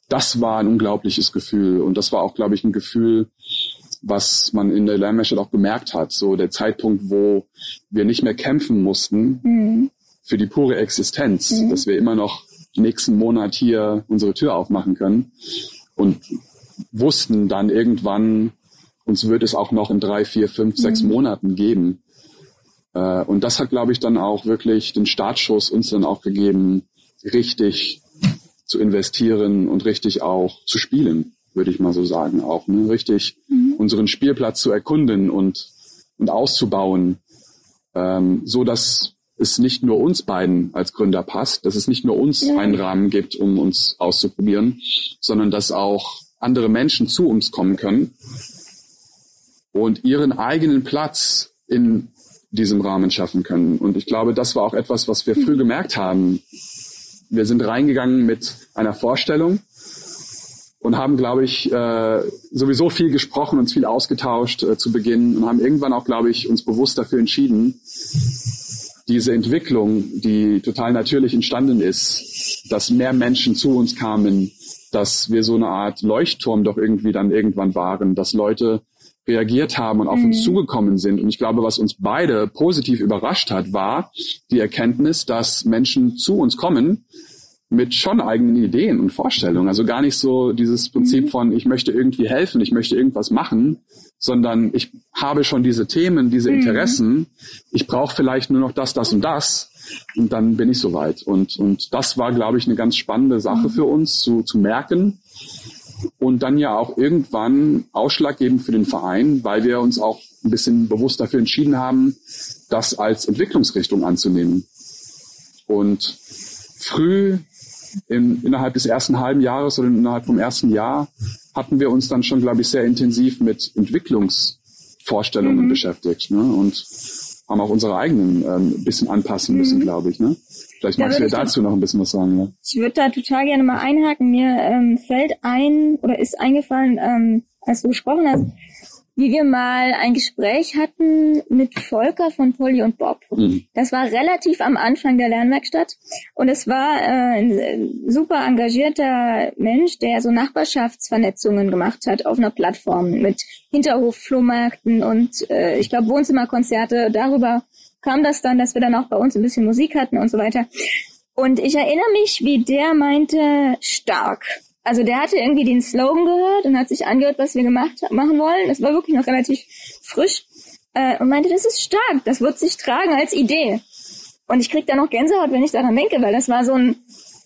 das war ein unglaubliches Gefühl. Und das war auch, glaube ich, ein Gefühl, was man in der Lernwerkstatt auch gemerkt hat. So der Zeitpunkt, wo wir nicht mehr kämpfen mussten mhm. für die pure Existenz, mhm. dass wir immer noch nächsten Monat hier unsere Tür aufmachen können und wussten dann irgendwann, uns wird es auch noch in drei, vier, fünf, sechs mhm. Monaten geben. Äh, und das hat, glaube ich, dann auch wirklich den Startschuss uns dann auch gegeben, richtig zu investieren und richtig auch zu spielen, würde ich mal so sagen, auch ne? richtig mhm. unseren Spielplatz zu erkunden und und auszubauen, ähm, so dass es nicht nur uns beiden als Gründer passt, dass es nicht nur uns ja. einen Rahmen gibt, um uns auszuprobieren, sondern dass auch andere Menschen zu uns kommen können und ihren eigenen Platz in diesem Rahmen schaffen können. Und ich glaube, das war auch etwas, was wir früh gemerkt haben. Wir sind reingegangen mit einer Vorstellung und haben, glaube ich, äh, sowieso viel gesprochen, uns viel ausgetauscht äh, zu Beginn und haben irgendwann auch, glaube ich, uns bewusst dafür entschieden, diese Entwicklung, die total natürlich entstanden ist, dass mehr Menschen zu uns kamen, dass wir so eine Art Leuchtturm doch irgendwie dann irgendwann waren, dass Leute reagiert haben und auf mhm. uns zugekommen sind. Und ich glaube, was uns beide positiv überrascht hat, war die Erkenntnis, dass Menschen zu uns kommen mit schon eigenen Ideen und Vorstellungen. Also gar nicht so dieses Prinzip mhm. von, ich möchte irgendwie helfen, ich möchte irgendwas machen, sondern ich habe schon diese Themen, diese mhm. Interessen. Ich brauche vielleicht nur noch das, das und das. Und dann bin ich soweit. Und, und das war, glaube ich, eine ganz spannende Sache mhm. für uns zu, zu merken, und dann ja auch irgendwann ausschlaggebend für den Verein, weil wir uns auch ein bisschen bewusst dafür entschieden haben, das als Entwicklungsrichtung anzunehmen. Und früh in, innerhalb des ersten halben Jahres oder innerhalb vom ersten Jahr hatten wir uns dann schon, glaube ich, sehr intensiv mit Entwicklungsvorstellungen mhm. beschäftigt ne? und haben auch unsere eigenen ähm, ein bisschen anpassen müssen, mhm. glaube ich. Ne? Vielleicht da magst du ja dazu noch ein bisschen was sagen. Ja? Ich würde da total gerne mal einhaken. Mir ähm, fällt ein oder ist eingefallen, ähm, als du gesprochen hast, wie wir mal ein Gespräch hatten mit Volker von Polly und Bob. Mhm. Das war relativ am Anfang der Lernwerkstatt und es war äh, ein super engagierter Mensch, der so Nachbarschaftsvernetzungen gemacht hat auf einer Plattform mit Hinterhofflohmärkten und äh, ich glaube Wohnzimmerkonzerte. Darüber kam das dann, dass wir dann auch bei uns ein bisschen Musik hatten und so weiter. Und ich erinnere mich, wie der meinte, stark. Also der hatte irgendwie den Slogan gehört und hat sich angehört, was wir gemacht machen wollen. Das war wirklich noch relativ frisch. Äh, und meinte, das ist stark, das wird sich tragen als Idee. Und ich krieg da noch Gänsehaut, wenn ich daran denke, weil das war so ein,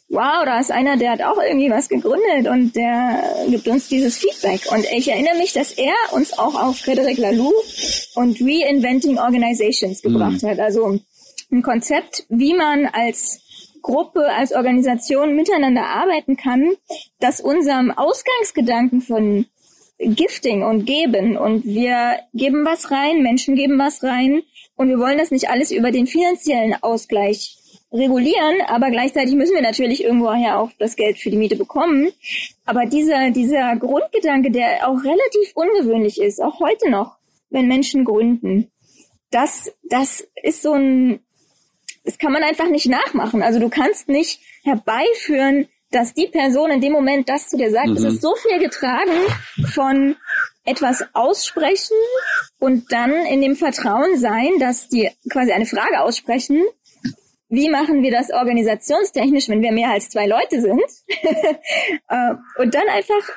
wow, da ist einer, der hat auch irgendwie was gegründet und der gibt uns dieses Feedback. Und ich erinnere mich, dass er uns auch auf Frederic Laloux und Reinventing Organizations mhm. gebracht mhm. hat. Also ein Konzept, wie man als Gruppe, als Organisation miteinander arbeiten kann, das unserem Ausgangsgedanken von Gifting und Geben und wir geben was rein, Menschen geben was rein und wir wollen das nicht alles über den finanziellen Ausgleich regulieren, aber gleichzeitig müssen wir natürlich irgendwoher auch das Geld für die Miete bekommen. Aber dieser, dieser Grundgedanke, der auch relativ ungewöhnlich ist, auch heute noch, wenn Menschen gründen, das, das ist so ein, das kann man einfach nicht nachmachen. Also du kannst nicht herbeiführen, dass die Person in dem Moment das zu dir sagt. Mhm. Es ist so viel getragen von etwas aussprechen und dann in dem Vertrauen sein, dass die quasi eine Frage aussprechen wie machen wir das organisationstechnisch, wenn wir mehr als zwei Leute sind? Äh, und dann einfach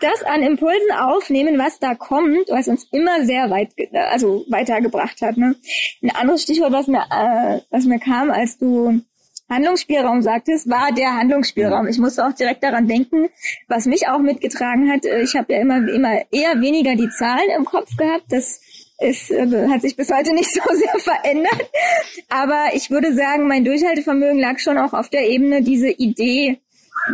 das an Impulsen aufnehmen, was da kommt, was uns immer sehr weit, also weitergebracht hat. Ne? Ein anderes Stichwort, was mir, äh, was mir kam, als du Handlungsspielraum sagtest, war der Handlungsspielraum. Ich musste auch direkt daran denken, was mich auch mitgetragen hat. Äh, ich habe ja immer, immer eher weniger die Zahlen im Kopf gehabt. Das ist, äh, hat sich bis heute nicht so sehr verändert. Aber ich würde sagen, mein Durchhaltevermögen lag schon auch auf der Ebene, diese Idee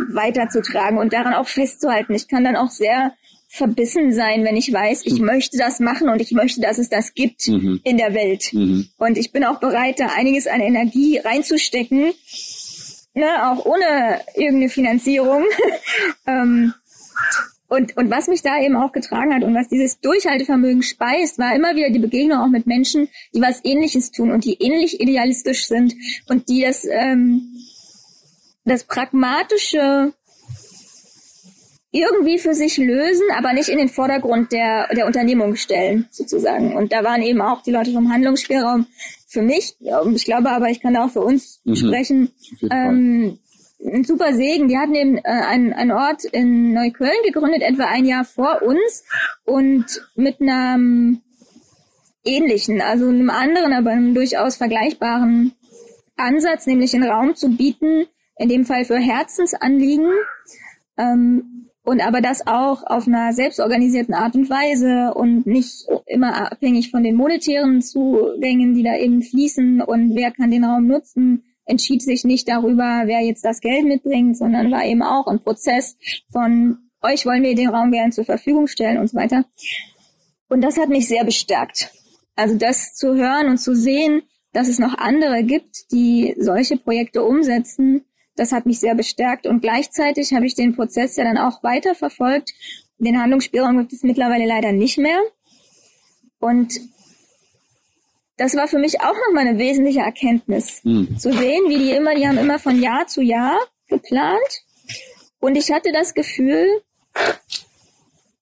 weiterzutragen und daran auch festzuhalten. Ich kann dann auch sehr verbissen sein, wenn ich weiß, ich mhm. möchte das machen und ich möchte, dass es das gibt mhm. in der Welt. Mhm. Und ich bin auch bereit, da einiges an Energie reinzustecken, ne, auch ohne irgendeine Finanzierung. ähm, und, und was mich da eben auch getragen hat und was dieses Durchhaltevermögen speist, war immer wieder die Begegnung auch mit Menschen, die was Ähnliches tun und die ähnlich idealistisch sind und die das, ähm, das pragmatische irgendwie für sich lösen, aber nicht in den Vordergrund der, der Unternehmung stellen, sozusagen. Und da waren eben auch die Leute vom Handlungsspielraum für mich, ich glaube aber, ich kann da auch für uns mhm. sprechen, ähm, ein super Segen. Die hatten eben äh, einen, einen Ort in Neukölln gegründet, etwa ein Jahr vor uns und mit einem ähnlichen, also einem anderen, aber einem durchaus vergleichbaren Ansatz, nämlich den Raum zu bieten, in dem Fall für Herzensanliegen, ähm, und aber das auch auf einer selbstorganisierten Art und Weise und nicht immer abhängig von den monetären Zugängen, die da eben fließen und wer kann den Raum nutzen, entschied sich nicht darüber, wer jetzt das Geld mitbringt, sondern war eben auch ein Prozess von euch wollen wir den Raum gerne zur Verfügung stellen und so weiter. Und das hat mich sehr bestärkt. Also das zu hören und zu sehen, dass es noch andere gibt, die solche Projekte umsetzen, das hat mich sehr bestärkt und gleichzeitig habe ich den Prozess ja dann auch weiter verfolgt. Den Handlungsspielraum gibt es mittlerweile leider nicht mehr. Und das war für mich auch nochmal eine wesentliche Erkenntnis. Mhm. Zu sehen, wie die immer, die haben immer von Jahr zu Jahr geplant. Und ich hatte das Gefühl,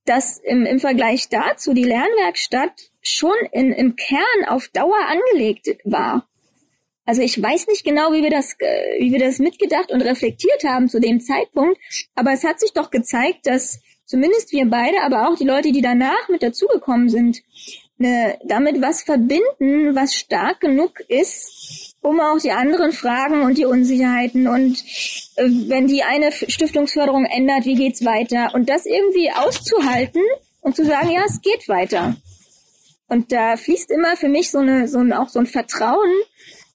dass im, im Vergleich dazu die Lernwerkstatt schon in, im Kern auf Dauer angelegt war. Also ich weiß nicht genau, wie wir das, äh, wie wir das mitgedacht und reflektiert haben zu dem Zeitpunkt, aber es hat sich doch gezeigt, dass zumindest wir beide, aber auch die Leute, die danach mit dazugekommen sind, ne, damit was verbinden, was stark genug ist, um auch die anderen Fragen und die Unsicherheiten und äh, wenn die eine Stiftungsförderung ändert, wie geht's weiter und das irgendwie auszuhalten und zu sagen, ja, es geht weiter. Und da fließt immer für mich so eine, so ein, auch so ein Vertrauen,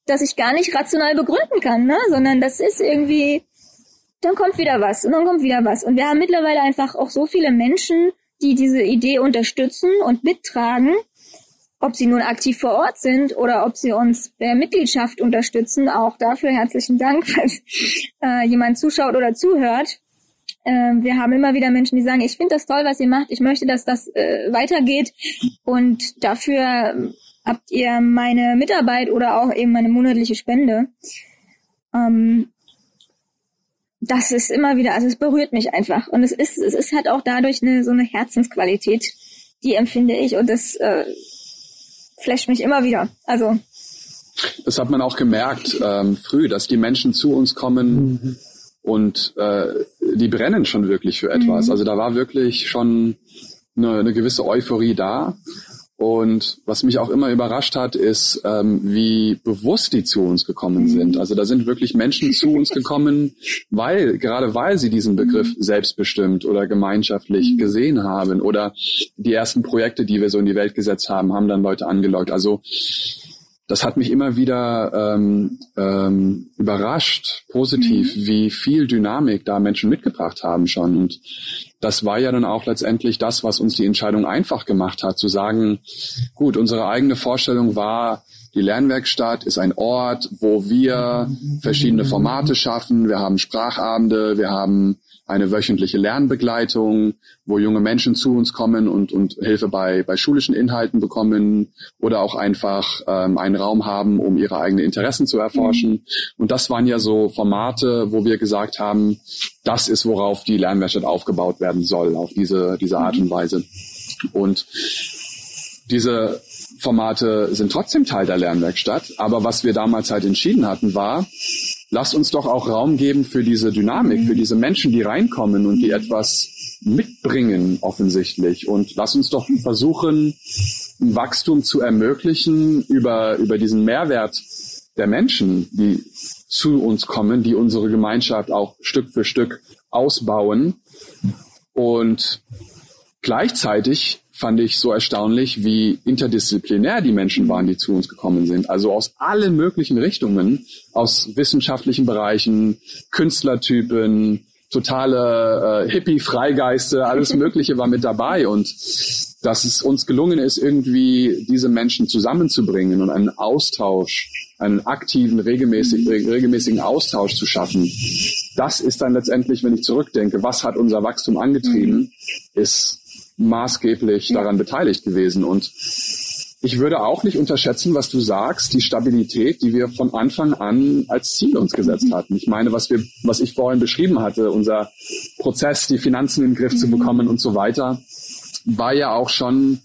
das ich gar nicht rational begründen kann, ne? sondern das ist irgendwie, dann kommt wieder was und dann kommt wieder was. Und wir haben mittlerweile einfach auch so viele Menschen, die diese Idee unterstützen und mittragen, ob sie nun aktiv vor Ort sind oder ob sie uns per Mitgliedschaft unterstützen. Auch dafür herzlichen Dank, falls äh, jemand zuschaut oder zuhört. Äh, wir haben immer wieder Menschen, die sagen, ich finde das toll, was ihr macht, ich möchte, dass das äh, weitergeht. Und dafür habt ihr meine Mitarbeit oder auch eben meine monatliche Spende. Ähm, das ist immer wieder, also es berührt mich einfach. Und es ist, es ist halt auch dadurch eine, so eine Herzensqualität, die empfinde ich und das äh, flasht mich immer wieder. Also. Das hat man auch gemerkt ähm, früh, dass die Menschen zu uns kommen mhm. und äh, die brennen schon wirklich für etwas. Mhm. Also da war wirklich schon eine, eine gewisse Euphorie da. Und was mich auch immer überrascht hat, ist, ähm, wie bewusst die zu uns gekommen sind. Also da sind wirklich Menschen zu uns gekommen, weil, gerade weil sie diesen Begriff selbstbestimmt oder gemeinschaftlich gesehen haben oder die ersten Projekte, die wir so in die Welt gesetzt haben, haben dann Leute angelockt. Also das hat mich immer wieder ähm, ähm, überrascht, positiv, mhm. wie viel Dynamik da Menschen mitgebracht haben schon. Und das war ja dann auch letztendlich das, was uns die Entscheidung einfach gemacht hat, zu sagen, gut, unsere eigene Vorstellung war, die Lernwerkstatt ist ein Ort, wo wir verschiedene Formate schaffen. Wir haben Sprachabende, wir haben eine wöchentliche Lernbegleitung, wo junge Menschen zu uns kommen und, und Hilfe bei, bei schulischen Inhalten bekommen oder auch einfach ähm, einen Raum haben, um ihre eigenen Interessen zu erforschen. Mhm. Und das waren ja so Formate, wo wir gesagt haben, das ist, worauf die Lernwerkstatt aufgebaut werden soll, auf diese, diese Art und Weise. Und diese Formate sind trotzdem Teil der Lernwerkstatt. Aber was wir damals halt entschieden hatten, war, lasst uns doch auch Raum geben für diese Dynamik, für diese Menschen, die reinkommen und die etwas mitbringen offensichtlich. Und lass uns doch versuchen, ein Wachstum zu ermöglichen über, über diesen Mehrwert der Menschen, die zu uns kommen, die unsere Gemeinschaft auch Stück für Stück ausbauen. Und gleichzeitig fand ich so erstaunlich, wie interdisziplinär die Menschen waren, die zu uns gekommen sind. Also aus allen möglichen Richtungen, aus wissenschaftlichen Bereichen, Künstlertypen, totale äh, Hippie-Freigeiste, alles Mögliche war mit dabei und dass es uns gelungen ist, irgendwie diese Menschen zusammenzubringen und einen Austausch, einen aktiven, regelmäßig, regelmäßigen Austausch zu schaffen. Das ist dann letztendlich, wenn ich zurückdenke, was hat unser Wachstum angetrieben, ist maßgeblich daran beteiligt gewesen. Und ich würde auch nicht unterschätzen, was du sagst, die Stabilität, die wir von Anfang an als Ziel uns gesetzt hatten. Ich meine, was wir, was ich vorhin beschrieben hatte, unser Prozess, die Finanzen in den Griff zu bekommen und so weiter, war ja auch schon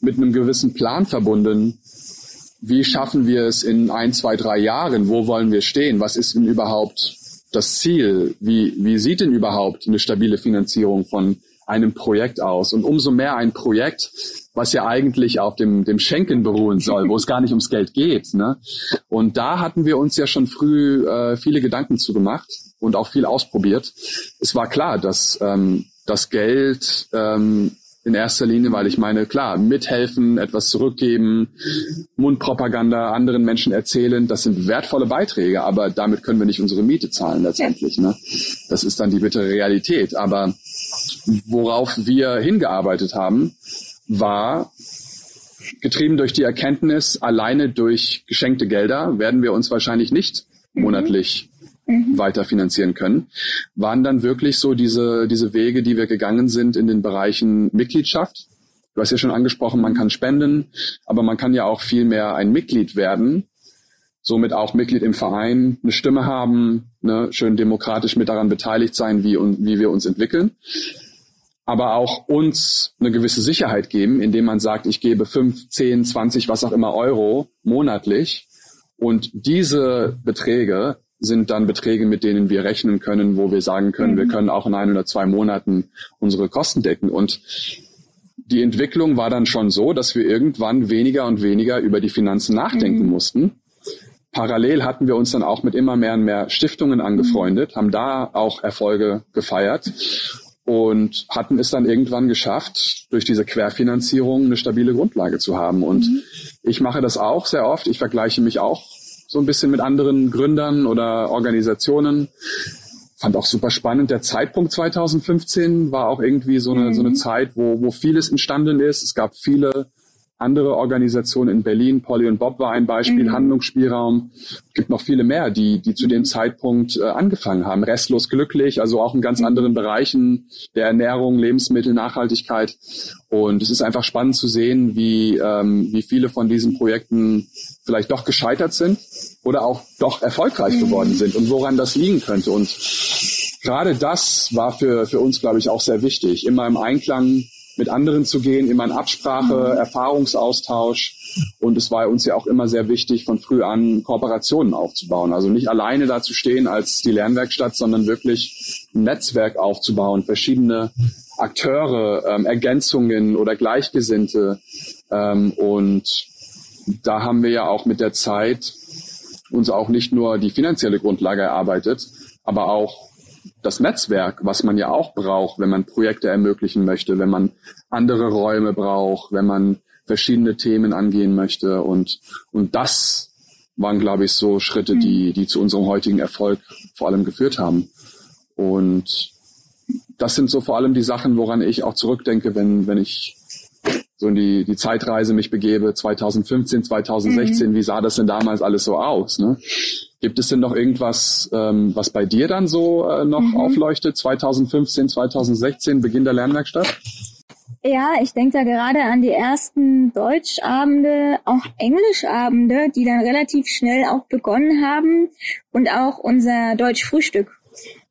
mit einem gewissen Plan verbunden. Wie schaffen wir es in ein, zwei, drei Jahren? Wo wollen wir stehen? Was ist denn überhaupt das Ziel? Wie, wie sieht denn überhaupt eine stabile Finanzierung von einem Projekt aus? Und umso mehr ein Projekt, was ja eigentlich auf dem, dem Schenken beruhen soll, wo es gar nicht ums Geld geht. Ne? Und da hatten wir uns ja schon früh äh, viele Gedanken zu gemacht und auch viel ausprobiert. Es war klar, dass ähm, das Geld ähm, in erster Linie, weil ich meine, klar, mithelfen, etwas zurückgeben, Mundpropaganda anderen Menschen erzählen, das sind wertvolle Beiträge, aber damit können wir nicht unsere Miete zahlen letztendlich. Ne? Das ist dann die bittere Realität. Aber worauf wir hingearbeitet haben, war getrieben durch die Erkenntnis, alleine durch geschenkte Gelder werden wir uns wahrscheinlich nicht mhm. monatlich mhm. weiter finanzieren können, waren dann wirklich so diese, diese Wege, die wir gegangen sind in den Bereichen Mitgliedschaft. Du hast ja schon angesprochen, man kann spenden, aber man kann ja auch viel mehr ein Mitglied werden, somit auch Mitglied im Verein, eine Stimme haben, ne, schön demokratisch mit daran beteiligt sein, wie, wie wir uns entwickeln aber auch uns eine gewisse Sicherheit geben, indem man sagt, ich gebe 5, 10, 20, was auch immer Euro monatlich. Und diese Beträge sind dann Beträge, mit denen wir rechnen können, wo wir sagen können, mhm. wir können auch in ein oder zwei Monaten unsere Kosten decken. Und die Entwicklung war dann schon so, dass wir irgendwann weniger und weniger über die Finanzen nachdenken mhm. mussten. Parallel hatten wir uns dann auch mit immer mehr und mehr Stiftungen angefreundet, haben da auch Erfolge gefeiert und hatten es dann irgendwann geschafft, durch diese Querfinanzierung eine stabile Grundlage zu haben. Und mhm. ich mache das auch sehr oft. Ich vergleiche mich auch so ein bisschen mit anderen Gründern oder Organisationen. Fand auch super spannend. Der Zeitpunkt 2015 war auch irgendwie so eine, mhm. so eine Zeit, wo, wo vieles entstanden ist. Es gab viele andere Organisationen in Berlin, Polly und Bob war ein Beispiel, mhm. Handlungsspielraum. Es gibt noch viele mehr, die, die zu dem Zeitpunkt äh, angefangen haben. Restlos glücklich, also auch in ganz anderen Bereichen der Ernährung, Lebensmittel, Nachhaltigkeit. Und es ist einfach spannend zu sehen, wie, ähm, wie viele von diesen Projekten vielleicht doch gescheitert sind oder auch doch erfolgreich mhm. geworden sind und woran das liegen könnte. Und gerade das war für, für uns, glaube ich, auch sehr wichtig, immer im Einklang mit anderen zu gehen, immer in Absprache, mhm. Erfahrungsaustausch. Und es war uns ja auch immer sehr wichtig, von früh an Kooperationen aufzubauen. Also nicht alleine da zu stehen als die Lernwerkstatt, sondern wirklich ein Netzwerk aufzubauen, verschiedene Akteure, ähm, Ergänzungen oder Gleichgesinnte. Ähm, und da haben wir ja auch mit der Zeit uns auch nicht nur die finanzielle Grundlage erarbeitet, aber auch das Netzwerk, was man ja auch braucht, wenn man Projekte ermöglichen möchte, wenn man andere Räume braucht, wenn man verschiedene Themen angehen möchte. Und, und das waren, glaube ich, so Schritte, die, die zu unserem heutigen Erfolg vor allem geführt haben. Und das sind so vor allem die Sachen, woran ich auch zurückdenke, wenn, wenn ich so in die, die Zeitreise mich begebe, 2015, 2016, mhm. wie sah das denn damals alles so aus? Ne? Gibt es denn noch irgendwas, ähm, was bei dir dann so äh, noch mhm. aufleuchtet, 2015, 2016, Beginn der Lernwerkstatt? Ja, ich denke da gerade an die ersten Deutschabende, auch Englischabende, die dann relativ schnell auch begonnen haben und auch unser Deutschfrühstück.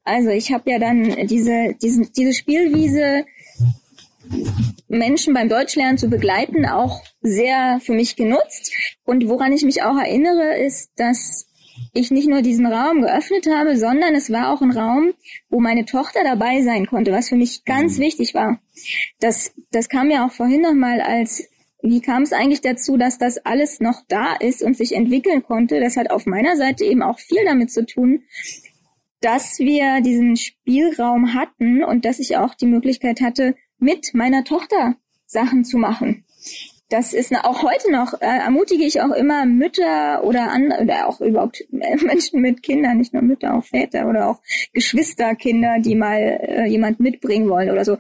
Also ich habe ja dann diese, diesen, diese Spielwiese Menschen beim Deutschlernen zu begleiten, auch sehr für mich genutzt. Und woran ich mich auch erinnere, ist, dass ich nicht nur diesen Raum geöffnet habe, sondern es war auch ein Raum, wo meine Tochter dabei sein konnte, was für mich ganz mhm. wichtig war. Das, das kam ja auch vorhin nochmal als, wie kam es eigentlich dazu, dass das alles noch da ist und sich entwickeln konnte? Das hat auf meiner Seite eben auch viel damit zu tun, dass wir diesen Spielraum hatten und dass ich auch die Möglichkeit hatte, mit meiner Tochter Sachen zu machen das ist auch heute noch, äh, ermutige ich auch immer Mütter oder andere, oder auch überhaupt Menschen mit Kindern, nicht nur Mütter, auch Väter oder auch Geschwisterkinder, die mal äh, jemand mitbringen wollen oder so.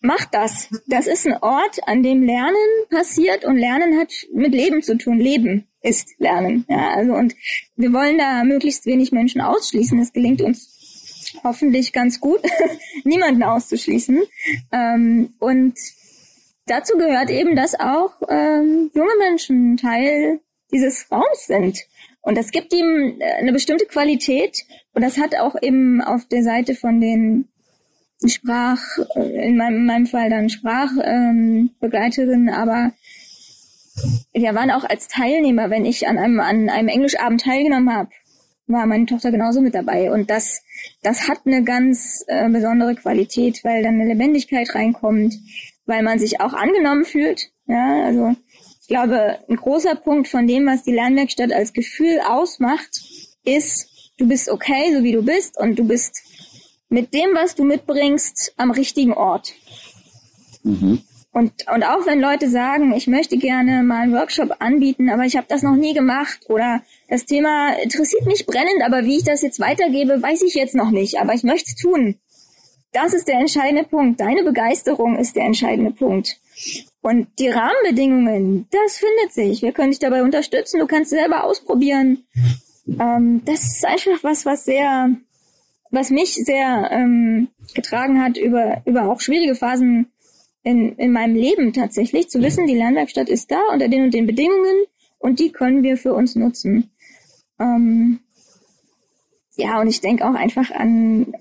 Macht das. Das ist ein Ort, an dem Lernen passiert und Lernen hat mit Leben zu tun. Leben ist Lernen. Ja, also und wir wollen da möglichst wenig Menschen ausschließen. Das gelingt uns hoffentlich ganz gut, niemanden auszuschließen. Ähm, und dazu gehört eben, dass auch ähm, junge Menschen Teil dieses Raums sind. Und das gibt ihm äh, eine bestimmte Qualität. Und das hat auch eben auf der Seite von den Sprach, äh, in meinem, in meinem Fall dann Sprachbegleiterinnen, ähm, aber wir waren auch als Teilnehmer, wenn ich an einem, an einem Englischabend teilgenommen habe, war meine Tochter genauso mit dabei. Und das, das hat eine ganz äh, besondere Qualität, weil dann eine Lebendigkeit reinkommt, weil man sich auch angenommen fühlt. Ja, also ich glaube, ein großer Punkt von dem, was die Lernwerkstatt als Gefühl ausmacht, ist, du bist okay, so wie du bist und du bist mit dem, was du mitbringst, am richtigen Ort. Mhm. Und, und auch wenn Leute sagen, ich möchte gerne mal einen Workshop anbieten, aber ich habe das noch nie gemacht oder das Thema interessiert mich brennend, aber wie ich das jetzt weitergebe, weiß ich jetzt noch nicht, aber ich möchte es tun. Das ist der entscheidende Punkt. Deine Begeisterung ist der entscheidende Punkt. Und die Rahmenbedingungen, das findet sich. Wir können dich dabei unterstützen. Du kannst selber ausprobieren. Ähm, das ist einfach was, was sehr, was mich sehr ähm, getragen hat über, über auch schwierige Phasen in, in meinem Leben tatsächlich. Zu wissen, die Lernwerkstatt ist da unter den und den Bedingungen und die können wir für uns nutzen. Ähm, ja, und ich denke auch einfach an,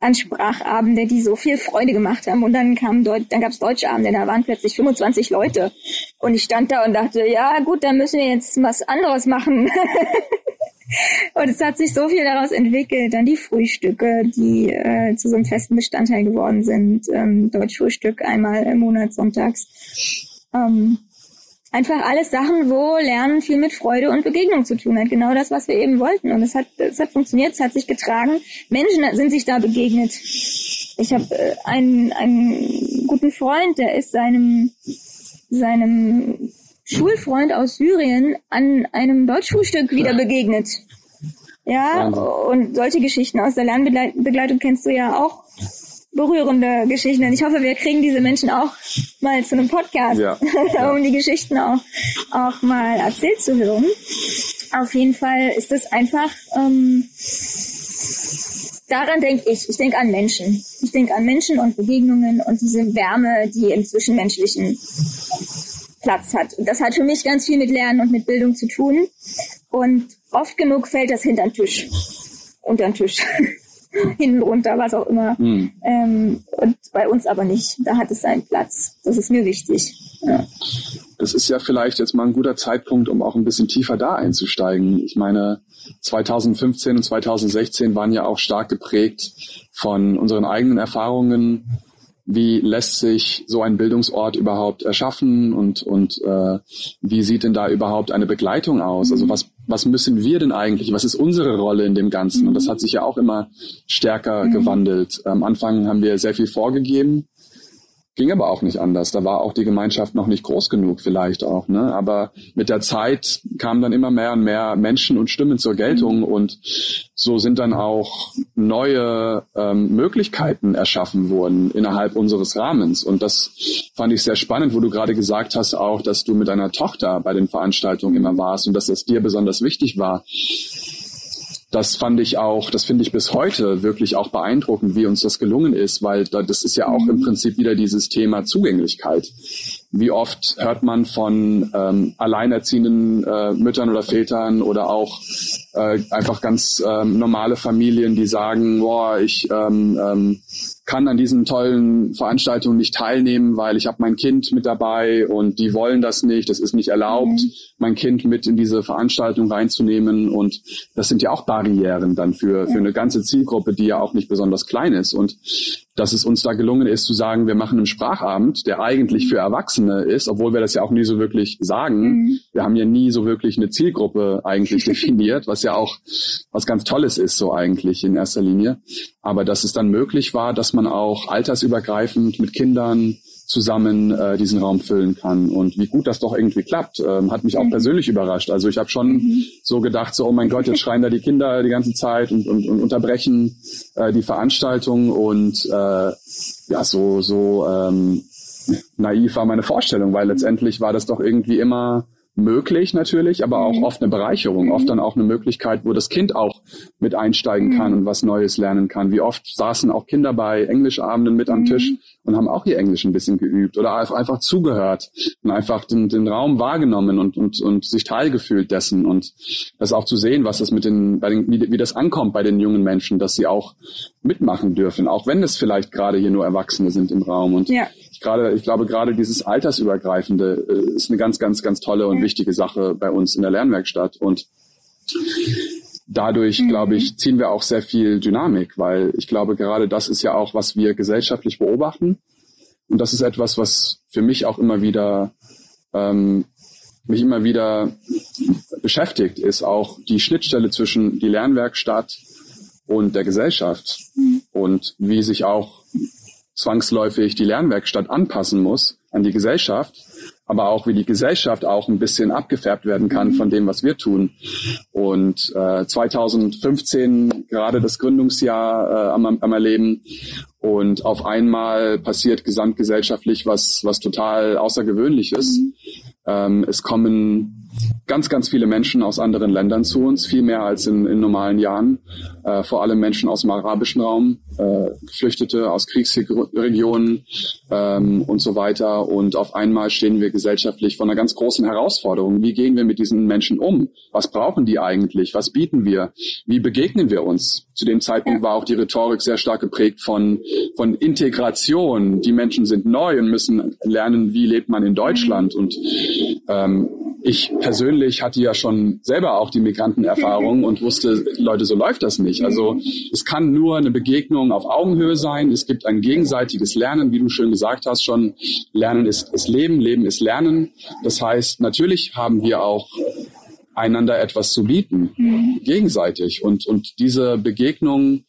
an Sprachabende, die so viel Freude gemacht haben. Und dann kam Deut dann gab's Deutschabende, da waren plötzlich 25 Leute. Und ich stand da und dachte, ja gut, dann müssen wir jetzt was anderes machen. und es hat sich so viel daraus entwickelt. Dann die Frühstücke, die äh, zu so einem festen Bestandteil geworden sind. Ähm, Deutschfrühstück einmal im Monat sonntags. Ähm, einfach alles Sachen, wo Lernen viel mit Freude und Begegnung zu tun hat. Genau das, was wir eben wollten. Und es hat, es hat funktioniert, es hat sich getragen. Menschen sind sich da begegnet. Ich habe äh, einen, einen guten Freund, der ist seinem, seinem Schulfreund aus Syrien an einem Deutschfrühstück wieder begegnet. Ja, und solche Geschichten aus der Lernbegleitung kennst du ja auch berührende Geschichten. Ich hoffe, wir kriegen diese Menschen auch mal zu einem Podcast, ja. um die Geschichten auch, auch mal erzählt zu hören. Auf jeden Fall ist es einfach, ähm, daran denke ich. Ich denke an Menschen. Ich denke an Menschen und Begegnungen und diese Wärme, die im Zwischenmenschlichen Platz hat. Und das hat für mich ganz viel mit Lernen und mit Bildung zu tun. Und oft genug fällt das hinter den Tisch. Unter den Tisch. hinten runter, was auch immer. Mhm. Ähm, und bei uns aber nicht. Da hat es seinen Platz. Das ist mir wichtig. Ja. Das ist ja vielleicht jetzt mal ein guter Zeitpunkt, um auch ein bisschen tiefer da einzusteigen. Ich meine, 2015 und 2016 waren ja auch stark geprägt von unseren eigenen Erfahrungen wie lässt sich so ein Bildungsort überhaupt erschaffen und, und äh, wie sieht denn da überhaupt eine Begleitung aus? Also was, was müssen wir denn eigentlich? Was ist unsere Rolle in dem Ganzen? Und das hat sich ja auch immer stärker mhm. gewandelt. Am Anfang haben wir sehr viel vorgegeben Ging aber auch nicht anders. Da war auch die Gemeinschaft noch nicht groß genug, vielleicht auch. Ne? Aber mit der Zeit kamen dann immer mehr und mehr Menschen und Stimmen zur Geltung und so sind dann auch neue ähm, Möglichkeiten erschaffen worden innerhalb unseres Rahmens. Und das fand ich sehr spannend, wo du gerade gesagt hast auch, dass du mit deiner Tochter bei den Veranstaltungen immer warst und dass das dir besonders wichtig war das fand ich auch, das finde ich bis heute wirklich auch beeindruckend, wie uns das gelungen ist, weil das ist ja auch im Prinzip wieder dieses Thema Zugänglichkeit. Wie oft hört man von ähm, alleinerziehenden äh, Müttern oder Vätern oder auch äh, einfach ganz ähm, normale Familien, die sagen, boah, ich ähm, ähm, kann an diesen tollen Veranstaltungen nicht teilnehmen, weil ich habe mein Kind mit dabei und die wollen das nicht, das ist nicht erlaubt, mhm. mein Kind mit in diese Veranstaltung reinzunehmen. Und das sind ja auch Barrieren dann für, für eine ganze Zielgruppe, die ja auch nicht besonders klein ist. Und dass es uns da gelungen ist zu sagen, wir machen einen Sprachabend, der eigentlich für Erwachsene ist, obwohl wir das ja auch nie so wirklich sagen. Mhm. Wir haben ja nie so wirklich eine Zielgruppe eigentlich definiert, was ja auch was ganz Tolles ist so eigentlich in erster Linie. Aber dass es dann möglich war, dass man auch altersübergreifend mit Kindern zusammen äh, diesen Raum füllen kann. Und wie gut das doch irgendwie klappt, ähm, hat mich auch mhm. persönlich überrascht. Also ich habe schon mhm. so gedacht, so, oh mein Gott, jetzt schreien da die Kinder die ganze Zeit und, und, und unterbrechen äh, die Veranstaltung. Und äh, ja, so, so ähm, naiv war meine Vorstellung, weil letztendlich war das doch irgendwie immer möglich natürlich, aber auch mhm. oft eine Bereicherung, oft dann auch eine Möglichkeit, wo das Kind auch mit einsteigen kann mhm. und was Neues lernen kann. Wie oft saßen auch Kinder bei Englischabenden mit am mhm. Tisch und haben auch ihr Englisch ein bisschen geübt oder einfach zugehört und einfach den, den Raum wahrgenommen und, und, und sich teilgefühlt dessen und das auch zu sehen, was das mit den, bei den wie, wie das ankommt bei den jungen Menschen, dass sie auch mitmachen dürfen, auch wenn es vielleicht gerade hier nur Erwachsene sind im Raum und ja ich gerade, ich glaube, gerade dieses Altersübergreifende äh, ist eine ganz, ganz, ganz tolle und wichtige Sache bei uns in der Lernwerkstatt. Und dadurch, mhm. glaube ich, ziehen wir auch sehr viel Dynamik, weil ich glaube, gerade das ist ja auch, was wir gesellschaftlich beobachten. Und das ist etwas, was für mich auch immer wieder ähm, mich immer wieder beschäftigt, ist auch die Schnittstelle zwischen die Lernwerkstatt und der Gesellschaft mhm. und wie sich auch zwangsläufig die Lernwerkstatt anpassen muss an die Gesellschaft, aber auch wie die Gesellschaft auch ein bisschen abgefärbt werden kann von dem, was wir tun. Und äh, 2015 gerade das Gründungsjahr äh, am, am Erleben und auf einmal passiert gesamtgesellschaftlich was, was total außergewöhnlich ist. Mhm. Ähm, es kommen ganz, ganz viele Menschen aus anderen Ländern zu uns, viel mehr als in, in normalen Jahren. Äh, vor allem Menschen aus dem arabischen Raum, äh, Geflüchtete aus Kriegsregionen ähm, und so weiter. Und auf einmal stehen wir gesellschaftlich vor einer ganz großen Herausforderung. Wie gehen wir mit diesen Menschen um? Was brauchen die eigentlich? Was bieten wir? Wie begegnen wir uns? Zu dem Zeitpunkt war auch die Rhetorik sehr stark geprägt von, von Integration. Die Menschen sind neu und müssen lernen, wie lebt man in Deutschland. Und ähm, ich persönlich hatte ja schon selber auch die Migrantenerfahrung und wusste, Leute, so läuft das nicht. Also es kann nur eine Begegnung auf Augenhöhe sein. Es gibt ein gegenseitiges Lernen, wie du schön gesagt hast schon. Lernen ist, ist Leben, Leben ist Lernen. Das heißt, natürlich haben wir auch einander etwas zu bieten, gegenseitig. Und, und diese Begegnung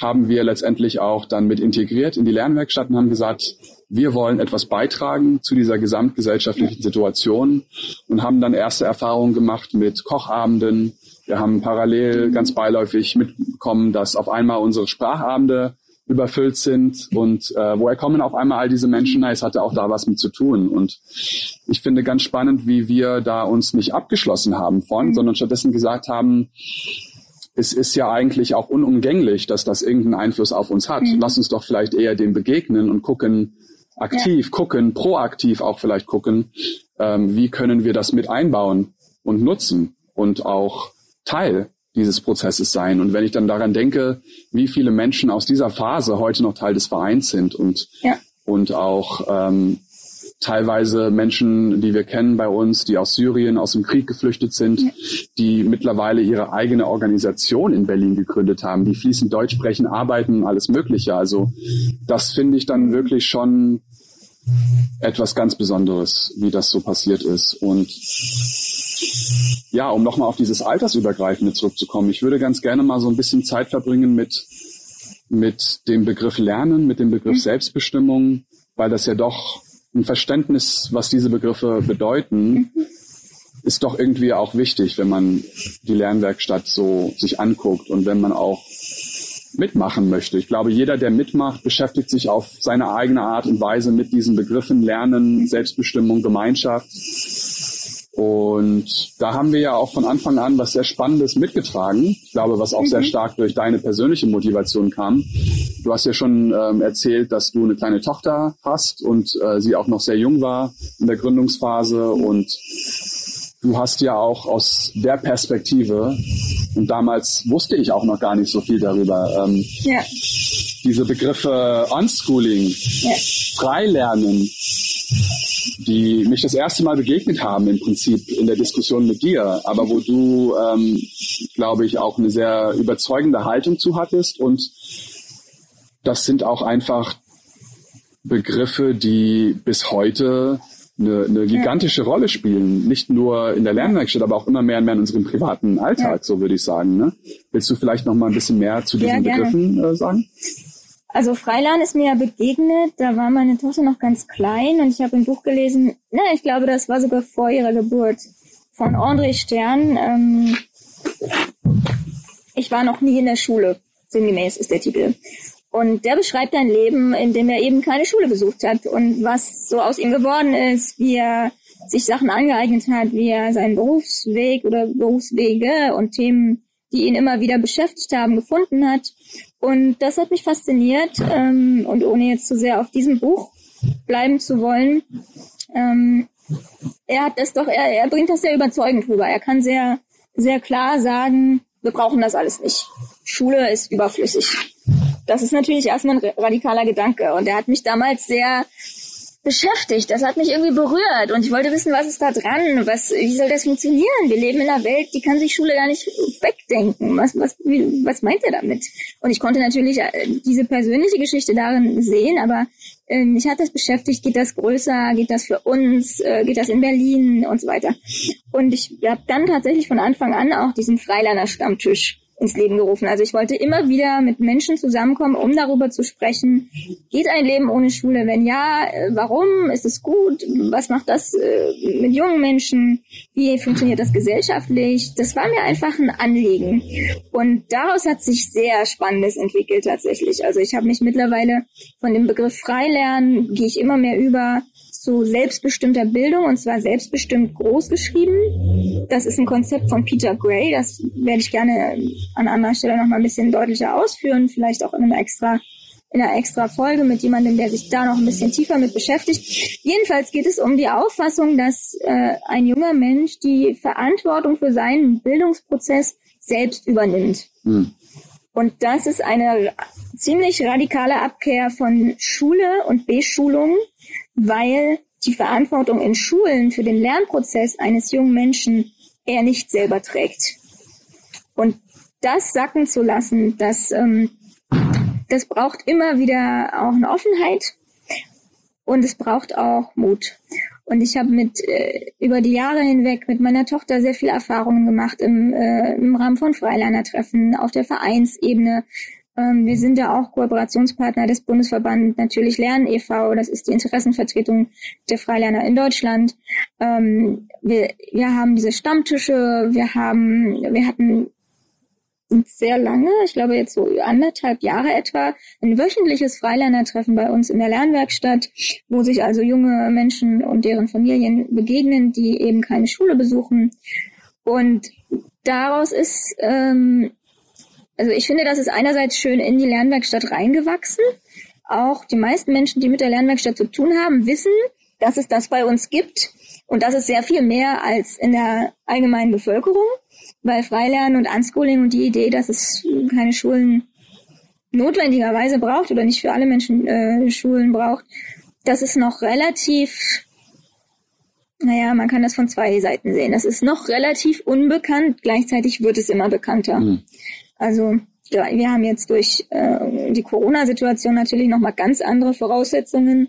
haben wir letztendlich auch dann mit integriert in die Lernwerkstatt und haben gesagt, wir wollen etwas beitragen zu dieser gesamtgesellschaftlichen Situation und haben dann erste Erfahrungen gemacht mit Kochabenden. Wir haben parallel ganz beiläufig mitbekommen, dass auf einmal unsere Sprachabende überfüllt sind und äh, woher kommen auf einmal all diese Menschen? Na, es hatte auch da was mit zu tun und ich finde ganz spannend, wie wir da uns nicht abgeschlossen haben von, mhm. sondern stattdessen gesagt haben, es ist ja eigentlich auch unumgänglich, dass das irgendeinen Einfluss auf uns hat. Mhm. Lass uns doch vielleicht eher dem begegnen und gucken, aktiv ja. gucken, proaktiv auch vielleicht gucken, ähm, wie können wir das mit einbauen und nutzen und auch Teil dieses Prozesses sein. Und wenn ich dann daran denke, wie viele Menschen aus dieser Phase heute noch Teil des Vereins sind und, ja. und auch ähm, teilweise Menschen, die wir kennen bei uns, die aus Syrien, aus dem Krieg geflüchtet sind, ja. die mittlerweile ihre eigene Organisation in Berlin gegründet haben, die fließend Deutsch sprechen, arbeiten, alles Mögliche. Also das finde ich dann wirklich schon etwas ganz Besonderes, wie das so passiert ist. Und ja, um nochmal auf dieses Altersübergreifende zurückzukommen, ich würde ganz gerne mal so ein bisschen Zeit verbringen mit, mit dem Begriff Lernen, mit dem Begriff. Selbstbestimmung, weil das ja doch ein Verständnis, was diese Begriffe bedeuten, mhm. ist doch irgendwie auch wichtig, wenn man die Lernwerkstatt so sich anguckt und wenn man auch mitmachen möchte. Ich glaube, jeder, der mitmacht, beschäftigt sich auf seine eigene Art und Weise mit diesen Begriffen Lernen, Selbstbestimmung, Gemeinschaft. Und da haben wir ja auch von Anfang an was sehr Spannendes mitgetragen. Ich glaube, was auch mhm. sehr stark durch deine persönliche Motivation kam. Du hast ja schon ähm, erzählt, dass du eine kleine Tochter hast und äh, sie auch noch sehr jung war in der Gründungsphase und du hast ja auch aus der Perspektive, und damals wusste ich auch noch gar nicht so viel darüber, ähm, ja. diese Begriffe Unschooling, ja. Freilernen, die mich das erste Mal begegnet haben im Prinzip in der Diskussion mit dir, aber wo du, ähm, glaube ich, auch eine sehr überzeugende Haltung zu hattest und das sind auch einfach Begriffe, die bis heute eine, eine gigantische ja. Rolle spielen. Nicht nur in der Lernwerkstatt, aber auch immer mehr und mehr in unserem privaten Alltag, ja. so würde ich sagen. Ne? Willst du vielleicht noch mal ein bisschen mehr zu diesen ja, Begriffen äh, sagen? Also Freiland ist mir ja begegnet, da war meine Tochter noch ganz klein und ich habe ein Buch gelesen, ne, ich glaube, das war sogar vor ihrer Geburt, von André Stern. Ähm, ich war noch nie in der Schule, sinngemäß ist der Titel. Und der beschreibt ein Leben, in dem er eben keine Schule besucht hat und was so aus ihm geworden ist, wie er sich Sachen angeeignet hat, wie er seinen Berufsweg oder Berufswege und Themen, die ihn immer wieder beschäftigt haben, gefunden hat. Und das hat mich fasziniert. Ähm, und ohne jetzt zu sehr auf diesem Buch bleiben zu wollen, ähm, er hat das doch, er, er bringt das sehr überzeugend rüber. Er kann sehr, sehr klar sagen, wir brauchen das alles nicht. Schule ist überflüssig. Das ist natürlich erstmal ein radikaler Gedanke. Und der hat mich damals sehr beschäftigt. Das hat mich irgendwie berührt. Und ich wollte wissen, was ist da dran? Was, wie soll das funktionieren? Wir leben in einer Welt, die kann sich Schule gar nicht wegdenken. Was, was, wie, was meint er damit? Und ich konnte natürlich äh, diese persönliche Geschichte darin sehen, aber äh, mich hat das beschäftigt. Geht das größer? Geht das für uns? Äh, geht das in Berlin und so weiter? Und ich habe dann tatsächlich von Anfang an auch diesen Freilerner Stammtisch ins Leben gerufen. Also ich wollte immer wieder mit Menschen zusammenkommen, um darüber zu sprechen, geht ein Leben ohne Schule? Wenn ja, äh, warum? Ist es gut? Was macht das äh, mit jungen Menschen? Wie funktioniert das gesellschaftlich? Das war mir einfach ein Anliegen. Und daraus hat sich sehr Spannendes entwickelt tatsächlich. Also ich habe mich mittlerweile von dem Begriff Freilernen, gehe ich immer mehr über zu selbstbestimmter Bildung und zwar selbstbestimmt groß geschrieben. Das ist ein Konzept von Peter Gray. Das werde ich gerne an anderer Stelle noch mal ein bisschen deutlicher ausführen, vielleicht auch in einer extra in einer extra Folge mit jemandem, der sich da noch ein bisschen tiefer mit beschäftigt. Jedenfalls geht es um die Auffassung, dass äh, ein junger Mensch die Verantwortung für seinen Bildungsprozess selbst übernimmt. Mhm. Und das ist eine ziemlich radikale Abkehr von Schule und Beschulung weil die Verantwortung in Schulen für den Lernprozess eines jungen Menschen er nicht selber trägt. Und das sacken zu lassen, das, ähm, das braucht immer wieder auch eine Offenheit und es braucht auch Mut. Und ich habe mit äh, über die Jahre hinweg mit meiner Tochter sehr viele Erfahrungen gemacht im, äh, im Rahmen von Freilernertreffen auf der Vereinsebene, ähm, wir sind ja auch Kooperationspartner des Bundesverbands Natürlich Lernen e.V. Das ist die Interessenvertretung der Freilerner in Deutschland. Ähm, wir, wir haben diese Stammtische, wir haben, wir hatten sehr lange, ich glaube jetzt so anderthalb Jahre etwa, ein wöchentliches Freilernertreffen bei uns in der Lernwerkstatt, wo sich also junge Menschen und deren Familien begegnen, die eben keine Schule besuchen. Und daraus ist ähm, also ich finde, das ist einerseits schön in die Lernwerkstatt reingewachsen. Auch die meisten Menschen, die mit der Lernwerkstatt zu tun haben, wissen, dass es das bei uns gibt. Und das ist sehr viel mehr als in der allgemeinen Bevölkerung, weil Freilernen und Unschooling und die Idee, dass es keine Schulen notwendigerweise braucht oder nicht für alle Menschen äh, Schulen braucht, das ist noch relativ, naja, man kann das von zwei Seiten sehen. Das ist noch relativ unbekannt, gleichzeitig wird es immer bekannter. Mhm. Also wir haben jetzt durch äh, die Corona-Situation natürlich nochmal ganz andere Voraussetzungen,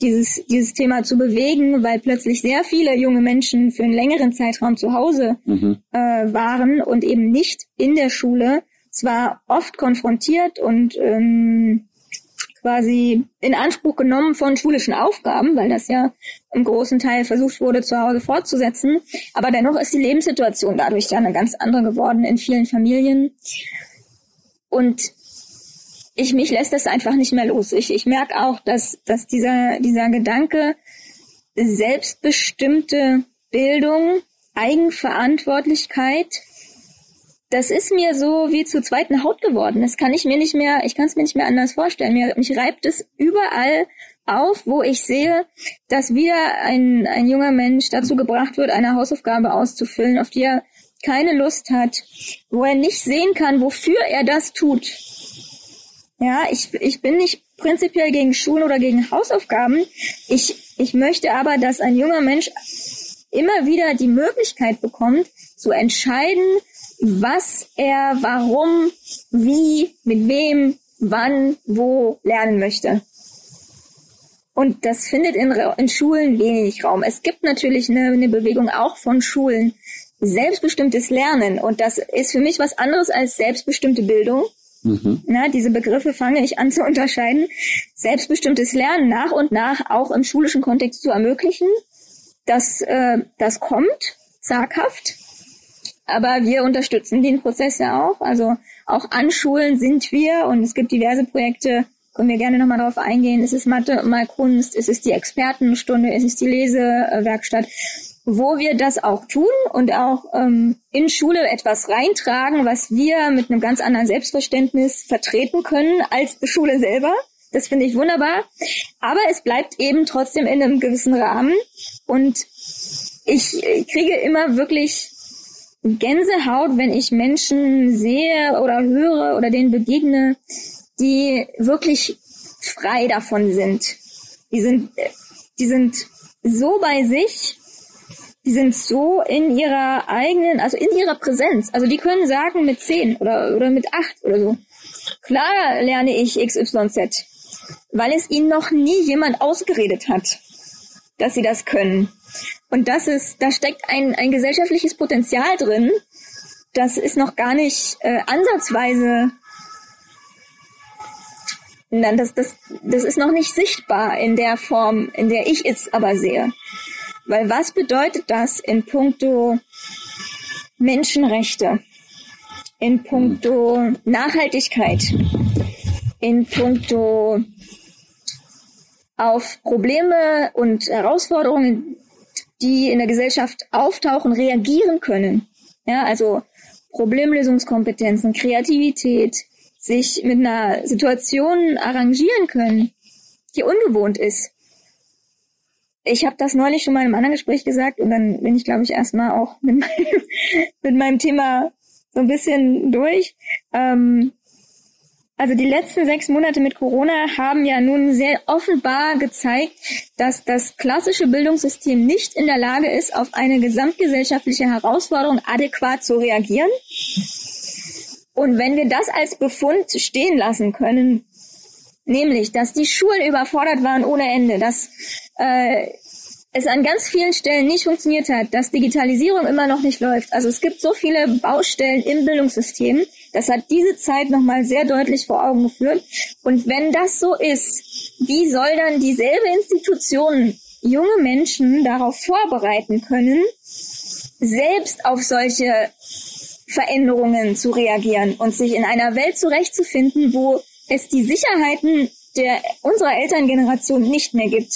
dieses, dieses Thema zu bewegen, weil plötzlich sehr viele junge Menschen für einen längeren Zeitraum zu Hause mhm. äh, waren und eben nicht in der Schule, zwar oft konfrontiert und ähm, quasi in Anspruch genommen von schulischen Aufgaben, weil das ja im großen Teil versucht wurde, zu Hause fortzusetzen. Aber dennoch ist die Lebenssituation dadurch ja eine ganz andere geworden in vielen Familien. Und ich mich lässt das einfach nicht mehr los. Ich, ich merke auch, dass, dass dieser, dieser Gedanke selbstbestimmte Bildung, Eigenverantwortlichkeit, das ist mir so wie zur zweiten Haut geworden. Das kann ich mir nicht mehr, ich kann es mir nicht mehr anders vorstellen. Mir, mich reibt es überall auf, wo ich sehe, dass wieder ein, ein junger Mensch dazu gebracht wird, eine Hausaufgabe auszufüllen, auf die er keine Lust hat, wo er nicht sehen kann, wofür er das tut. Ja, ich, ich bin nicht prinzipiell gegen Schulen oder gegen Hausaufgaben. Ich, ich möchte aber, dass ein junger Mensch immer wieder die Möglichkeit bekommt, zu entscheiden, was er, warum, wie, mit wem, wann, wo lernen möchte. Und das findet in, in Schulen wenig Raum. Es gibt natürlich eine, eine Bewegung auch von Schulen, selbstbestimmtes Lernen. Und das ist für mich was anderes als selbstbestimmte Bildung. Mhm. Na, diese Begriffe fange ich an zu unterscheiden. Selbstbestimmtes Lernen nach und nach auch im schulischen Kontext zu ermöglichen. Das, äh, das kommt zaghaft. Aber wir unterstützen den Prozess ja auch. Also auch an Schulen sind wir und es gibt diverse Projekte, können wir gerne nochmal darauf eingehen. Ist es Mathe, mal Kunst, ist es die Expertenstunde, ist es die Lesewerkstatt, wo wir das auch tun und auch ähm, in Schule etwas reintragen, was wir mit einem ganz anderen Selbstverständnis vertreten können als die Schule selber. Das finde ich wunderbar. Aber es bleibt eben trotzdem in einem gewissen Rahmen. Und ich kriege immer wirklich Gänsehaut, wenn ich Menschen sehe oder höre oder denen begegne, die wirklich frei davon sind. Die sind, die sind so bei sich, die sind so in ihrer eigenen, also in ihrer Präsenz. Also die können sagen mit zehn oder, oder mit acht oder so. Klar lerne ich XYZ, weil es ihnen noch nie jemand ausgeredet hat, dass sie das können. Und das ist, da steckt ein, ein gesellschaftliches Potenzial drin, das ist noch gar nicht äh, ansatzweise Nein, das, das, das ist noch nicht sichtbar in der Form, in der ich es aber sehe. Weil was bedeutet das in puncto Menschenrechte, in puncto Nachhaltigkeit, in puncto auf Probleme und Herausforderungen, die in der Gesellschaft auftauchen, reagieren können. Ja, also Problemlösungskompetenzen, Kreativität, sich mit einer Situation arrangieren können, die ungewohnt ist. Ich habe das neulich schon mal in einem anderen Gespräch gesagt und dann bin ich, glaube ich, erstmal auch mit meinem, mit meinem Thema so ein bisschen durch. Ähm, also die letzten sechs Monate mit Corona haben ja nun sehr offenbar gezeigt, dass das klassische Bildungssystem nicht in der Lage ist, auf eine gesamtgesellschaftliche Herausforderung adäquat zu reagieren. Und wenn wir das als Befund stehen lassen können, nämlich, dass die Schulen überfordert waren ohne Ende, dass äh, es an ganz vielen Stellen nicht funktioniert hat, dass Digitalisierung immer noch nicht läuft. Also es gibt so viele Baustellen im Bildungssystem. Das hat diese Zeit nochmal sehr deutlich vor Augen geführt. Und wenn das so ist, wie soll dann dieselbe Institution junge Menschen darauf vorbereiten können, selbst auf solche Veränderungen zu reagieren und sich in einer Welt zurechtzufinden, wo es die Sicherheiten der unserer Elterngeneration nicht mehr gibt.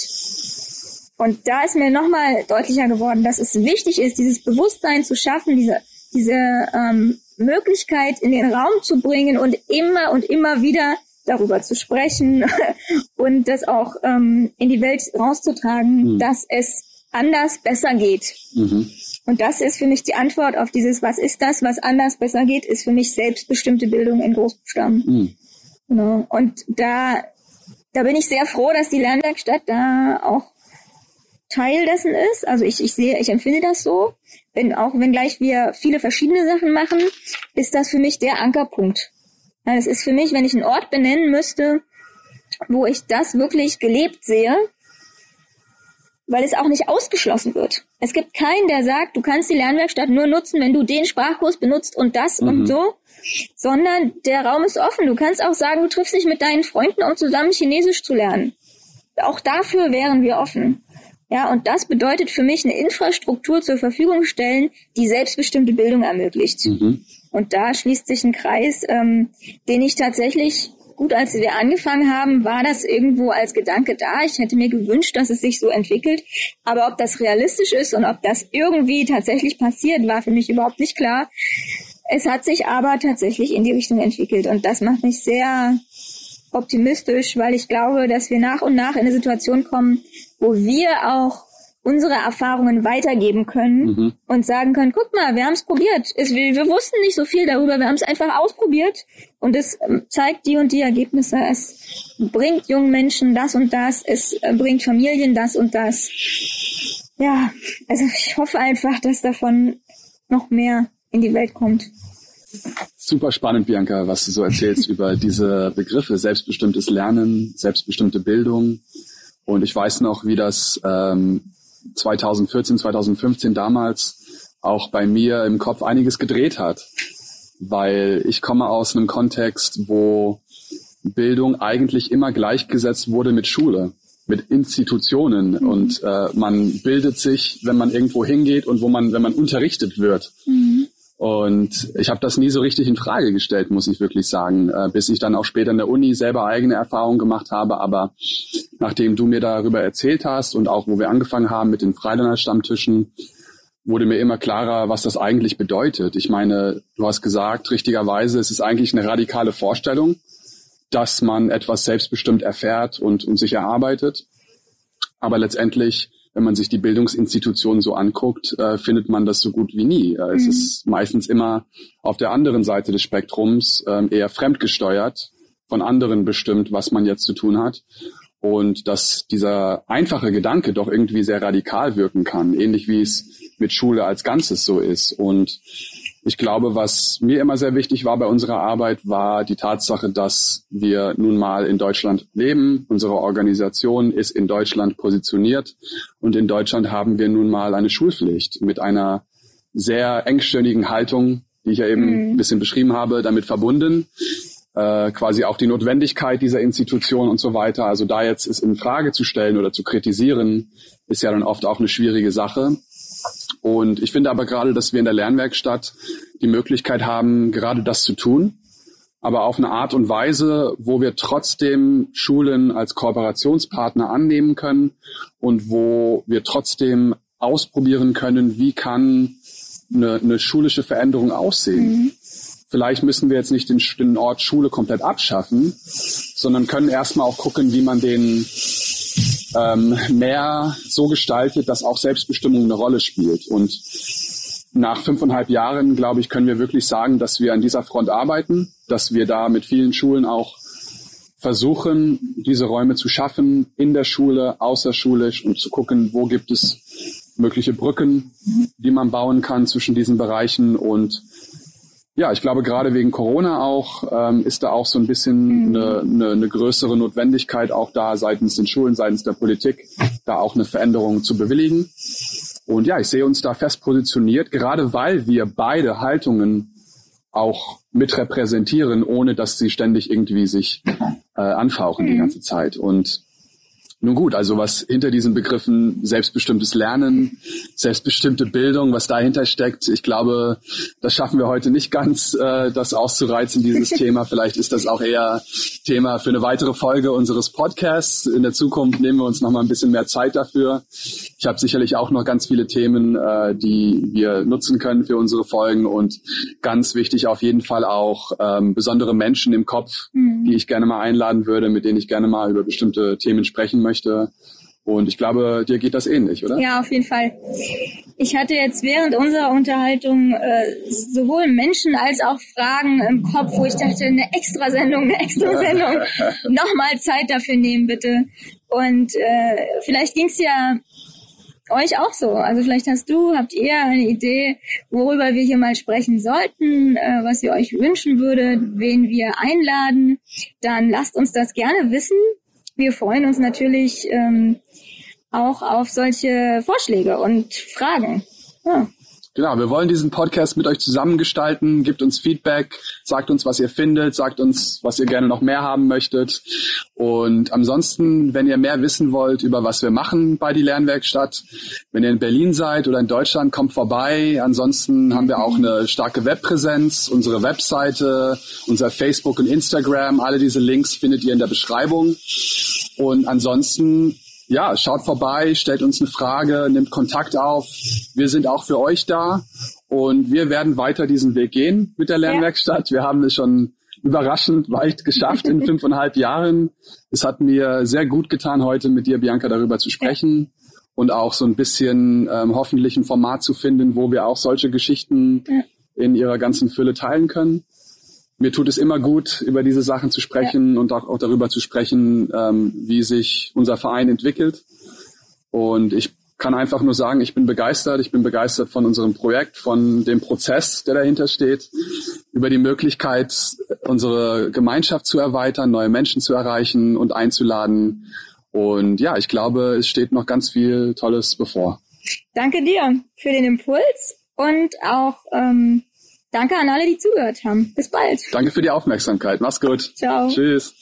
Und da ist mir nochmal deutlicher geworden, dass es wichtig ist, dieses Bewusstsein zu schaffen, diese, diese ähm, Möglichkeit in den Raum zu bringen und immer und immer wieder darüber zu sprechen und das auch ähm, in die Welt rauszutragen, mhm. dass es anders besser geht. Mhm. Und das ist für mich die Antwort auf dieses, was ist das, was anders besser geht, ist für mich selbstbestimmte Bildung in Großbuchstaben. Mhm. Genau. Und da, da bin ich sehr froh, dass die Lernwerkstatt da auch Teil dessen ist. Also ich, ich sehe, ich empfinde das so. Wenn, auch wenn gleich wir viele verschiedene Sachen machen, ist das für mich der Ankerpunkt. Ja, das ist für mich, wenn ich einen Ort benennen müsste, wo ich das wirklich gelebt sehe, weil es auch nicht ausgeschlossen wird. Es gibt keinen, der sagt, du kannst die Lernwerkstatt nur nutzen, wenn du den Sprachkurs benutzt und das mhm. und so, sondern der Raum ist offen. Du kannst auch sagen, du triffst dich mit deinen Freunden, um zusammen Chinesisch zu lernen. Auch dafür wären wir offen. Ja, und das bedeutet für mich eine Infrastruktur zur Verfügung stellen, die selbstbestimmte Bildung ermöglicht. Mhm. Und da schließt sich ein Kreis, ähm, den ich tatsächlich gut, als wir angefangen haben, war das irgendwo als Gedanke da. Ich hätte mir gewünscht, dass es sich so entwickelt. Aber ob das realistisch ist und ob das irgendwie tatsächlich passiert, war für mich überhaupt nicht klar. Es hat sich aber tatsächlich in die Richtung entwickelt und das macht mich sehr optimistisch, weil ich glaube, dass wir nach und nach in eine Situation kommen, wo wir auch unsere Erfahrungen weitergeben können mhm. und sagen können, guck mal, wir haben es probiert. Es, wir, wir, wussten nicht so viel darüber, wir haben es einfach ausprobiert und es ähm, zeigt die und die Ergebnisse. Es bringt jungen Menschen das und das, es äh, bringt Familien das und das. Ja, also ich hoffe einfach, dass davon noch mehr in die Welt kommt. Super spannend, Bianca, was du so erzählst über diese Begriffe, selbstbestimmtes Lernen, selbstbestimmte Bildung. Und ich weiß noch, wie das ähm, 2014, 2015 damals auch bei mir im Kopf einiges gedreht hat, weil ich komme aus einem Kontext, wo Bildung eigentlich immer gleichgesetzt wurde mit Schule, mit Institutionen mhm. und äh, man bildet sich, wenn man irgendwo hingeht und wo man, wenn man unterrichtet wird. Mhm. Und ich habe das nie so richtig in Frage gestellt, muss ich wirklich sagen, äh, bis ich dann auch später in der Uni selber eigene Erfahrungen gemacht habe. Aber nachdem du mir darüber erzählt hast und auch wo wir angefangen haben mit den Freiländer-Stammtischen, wurde mir immer klarer, was das eigentlich bedeutet. Ich meine, du hast gesagt, richtigerweise, es ist eigentlich eine radikale Vorstellung, dass man etwas selbstbestimmt erfährt und, und sich erarbeitet. Aber letztendlich wenn man sich die Bildungsinstitutionen so anguckt, äh, findet man das so gut wie nie. Äh, es mhm. ist meistens immer auf der anderen Seite des Spektrums äh, eher fremdgesteuert, von anderen bestimmt, was man jetzt zu tun hat. Und dass dieser einfache Gedanke doch irgendwie sehr radikal wirken kann, ähnlich wie es mit Schule als Ganzes so ist. Und ich glaube, was mir immer sehr wichtig war bei unserer Arbeit, war die Tatsache, dass wir nun mal in Deutschland leben. Unsere Organisation ist in Deutschland positioniert und in Deutschland haben wir nun mal eine Schulpflicht mit einer sehr engstirnigen Haltung, die ich ja eben mhm. ein bisschen beschrieben habe, damit verbunden. Äh, quasi auch die Notwendigkeit dieser Institution und so weiter. Also da jetzt es in Frage zu stellen oder zu kritisieren, ist ja dann oft auch eine schwierige Sache. Und ich finde aber gerade, dass wir in der Lernwerkstatt die Möglichkeit haben, gerade das zu tun, aber auf eine Art und Weise, wo wir trotzdem Schulen als Kooperationspartner annehmen können und wo wir trotzdem ausprobieren können, wie kann eine, eine schulische Veränderung aussehen. Mhm. Vielleicht müssen wir jetzt nicht den, den Ort Schule komplett abschaffen, sondern können erstmal auch gucken, wie man den ähm, mehr so gestaltet, dass auch Selbstbestimmung eine Rolle spielt. Und nach fünfeinhalb Jahren, glaube ich, können wir wirklich sagen, dass wir an dieser Front arbeiten, dass wir da mit vielen Schulen auch versuchen, diese Räume zu schaffen, in der Schule, außerschulisch und zu gucken, wo gibt es mögliche Brücken, die man bauen kann zwischen diesen Bereichen und ja, ich glaube, gerade wegen Corona auch ähm, ist da auch so ein bisschen mhm. eine, eine, eine größere Notwendigkeit auch da seitens den Schulen, seitens der Politik, da auch eine Veränderung zu bewilligen. Und ja, ich sehe uns da fest positioniert, gerade weil wir beide Haltungen auch mit repräsentieren, ohne dass sie ständig irgendwie sich äh, anfauchen mhm. die ganze Zeit. Und nun gut, also was hinter diesen Begriffen selbstbestimmtes Lernen, selbstbestimmte Bildung, was dahinter steckt, ich glaube, das schaffen wir heute nicht ganz, äh, das auszureizen, dieses Thema. Vielleicht ist das auch eher Thema für eine weitere Folge unseres Podcasts. In der Zukunft nehmen wir uns noch mal ein bisschen mehr Zeit dafür. Ich habe sicherlich auch noch ganz viele Themen, äh, die wir nutzen können für unsere Folgen und ganz wichtig auf jeden Fall auch ähm, besondere Menschen im Kopf, mhm. die ich gerne mal einladen würde, mit denen ich gerne mal über bestimmte Themen sprechen möchte. Und ich glaube, dir geht das ähnlich, oder? Ja, auf jeden Fall. Ich hatte jetzt während unserer Unterhaltung äh, sowohl Menschen als auch Fragen im Kopf, wo ich dachte, eine Extrasendung, eine Extrasendung. Nochmal Zeit dafür nehmen, bitte. Und äh, vielleicht ging's ja euch auch so. Also vielleicht hast du, habt ihr eine Idee, worüber wir hier mal sprechen sollten, äh, was ihr euch wünschen würdet, wen wir einladen. Dann lasst uns das gerne wissen wir freuen uns natürlich ähm, auch auf solche Vorschläge und Fragen. Ja. Genau, wir wollen diesen Podcast mit euch zusammengestalten. Gebt uns Feedback, sagt uns, was ihr findet, sagt uns, was ihr gerne noch mehr haben möchtet. Und ansonsten, wenn ihr mehr wissen wollt über was wir machen bei die Lernwerkstatt, wenn ihr in Berlin seid oder in Deutschland, kommt vorbei. Ansonsten haben wir auch eine starke Webpräsenz, unsere Webseite, unser Facebook und Instagram. Alle diese Links findet ihr in der Beschreibung. Und ansonsten ja, schaut vorbei, stellt uns eine Frage, nimmt Kontakt auf. Wir sind auch für euch da und wir werden weiter diesen Weg gehen mit der Lernwerkstatt. Wir haben es schon überraschend weit geschafft in fünfeinhalb Jahren. Es hat mir sehr gut getan, heute mit dir, Bianca, darüber zu sprechen. und auch so ein bisschen ähm, hoffentlich ein Format zu finden, wo wir auch solche Geschichten in ihrer ganzen Fülle teilen können. Mir tut es immer gut, über diese Sachen zu sprechen ja. und auch, auch darüber zu sprechen, ähm, wie sich unser Verein entwickelt. Und ich kann einfach nur sagen, ich bin begeistert. Ich bin begeistert von unserem Projekt, von dem Prozess, der dahinter steht, über die Möglichkeit, unsere Gemeinschaft zu erweitern, neue Menschen zu erreichen und einzuladen. Und ja, ich glaube, es steht noch ganz viel Tolles bevor. Danke dir für den Impuls und auch ähm, danke an alle, die zugehört haben. Bis bald. Danke für die Aufmerksamkeit. Mach's gut. Ciao. Tschüss.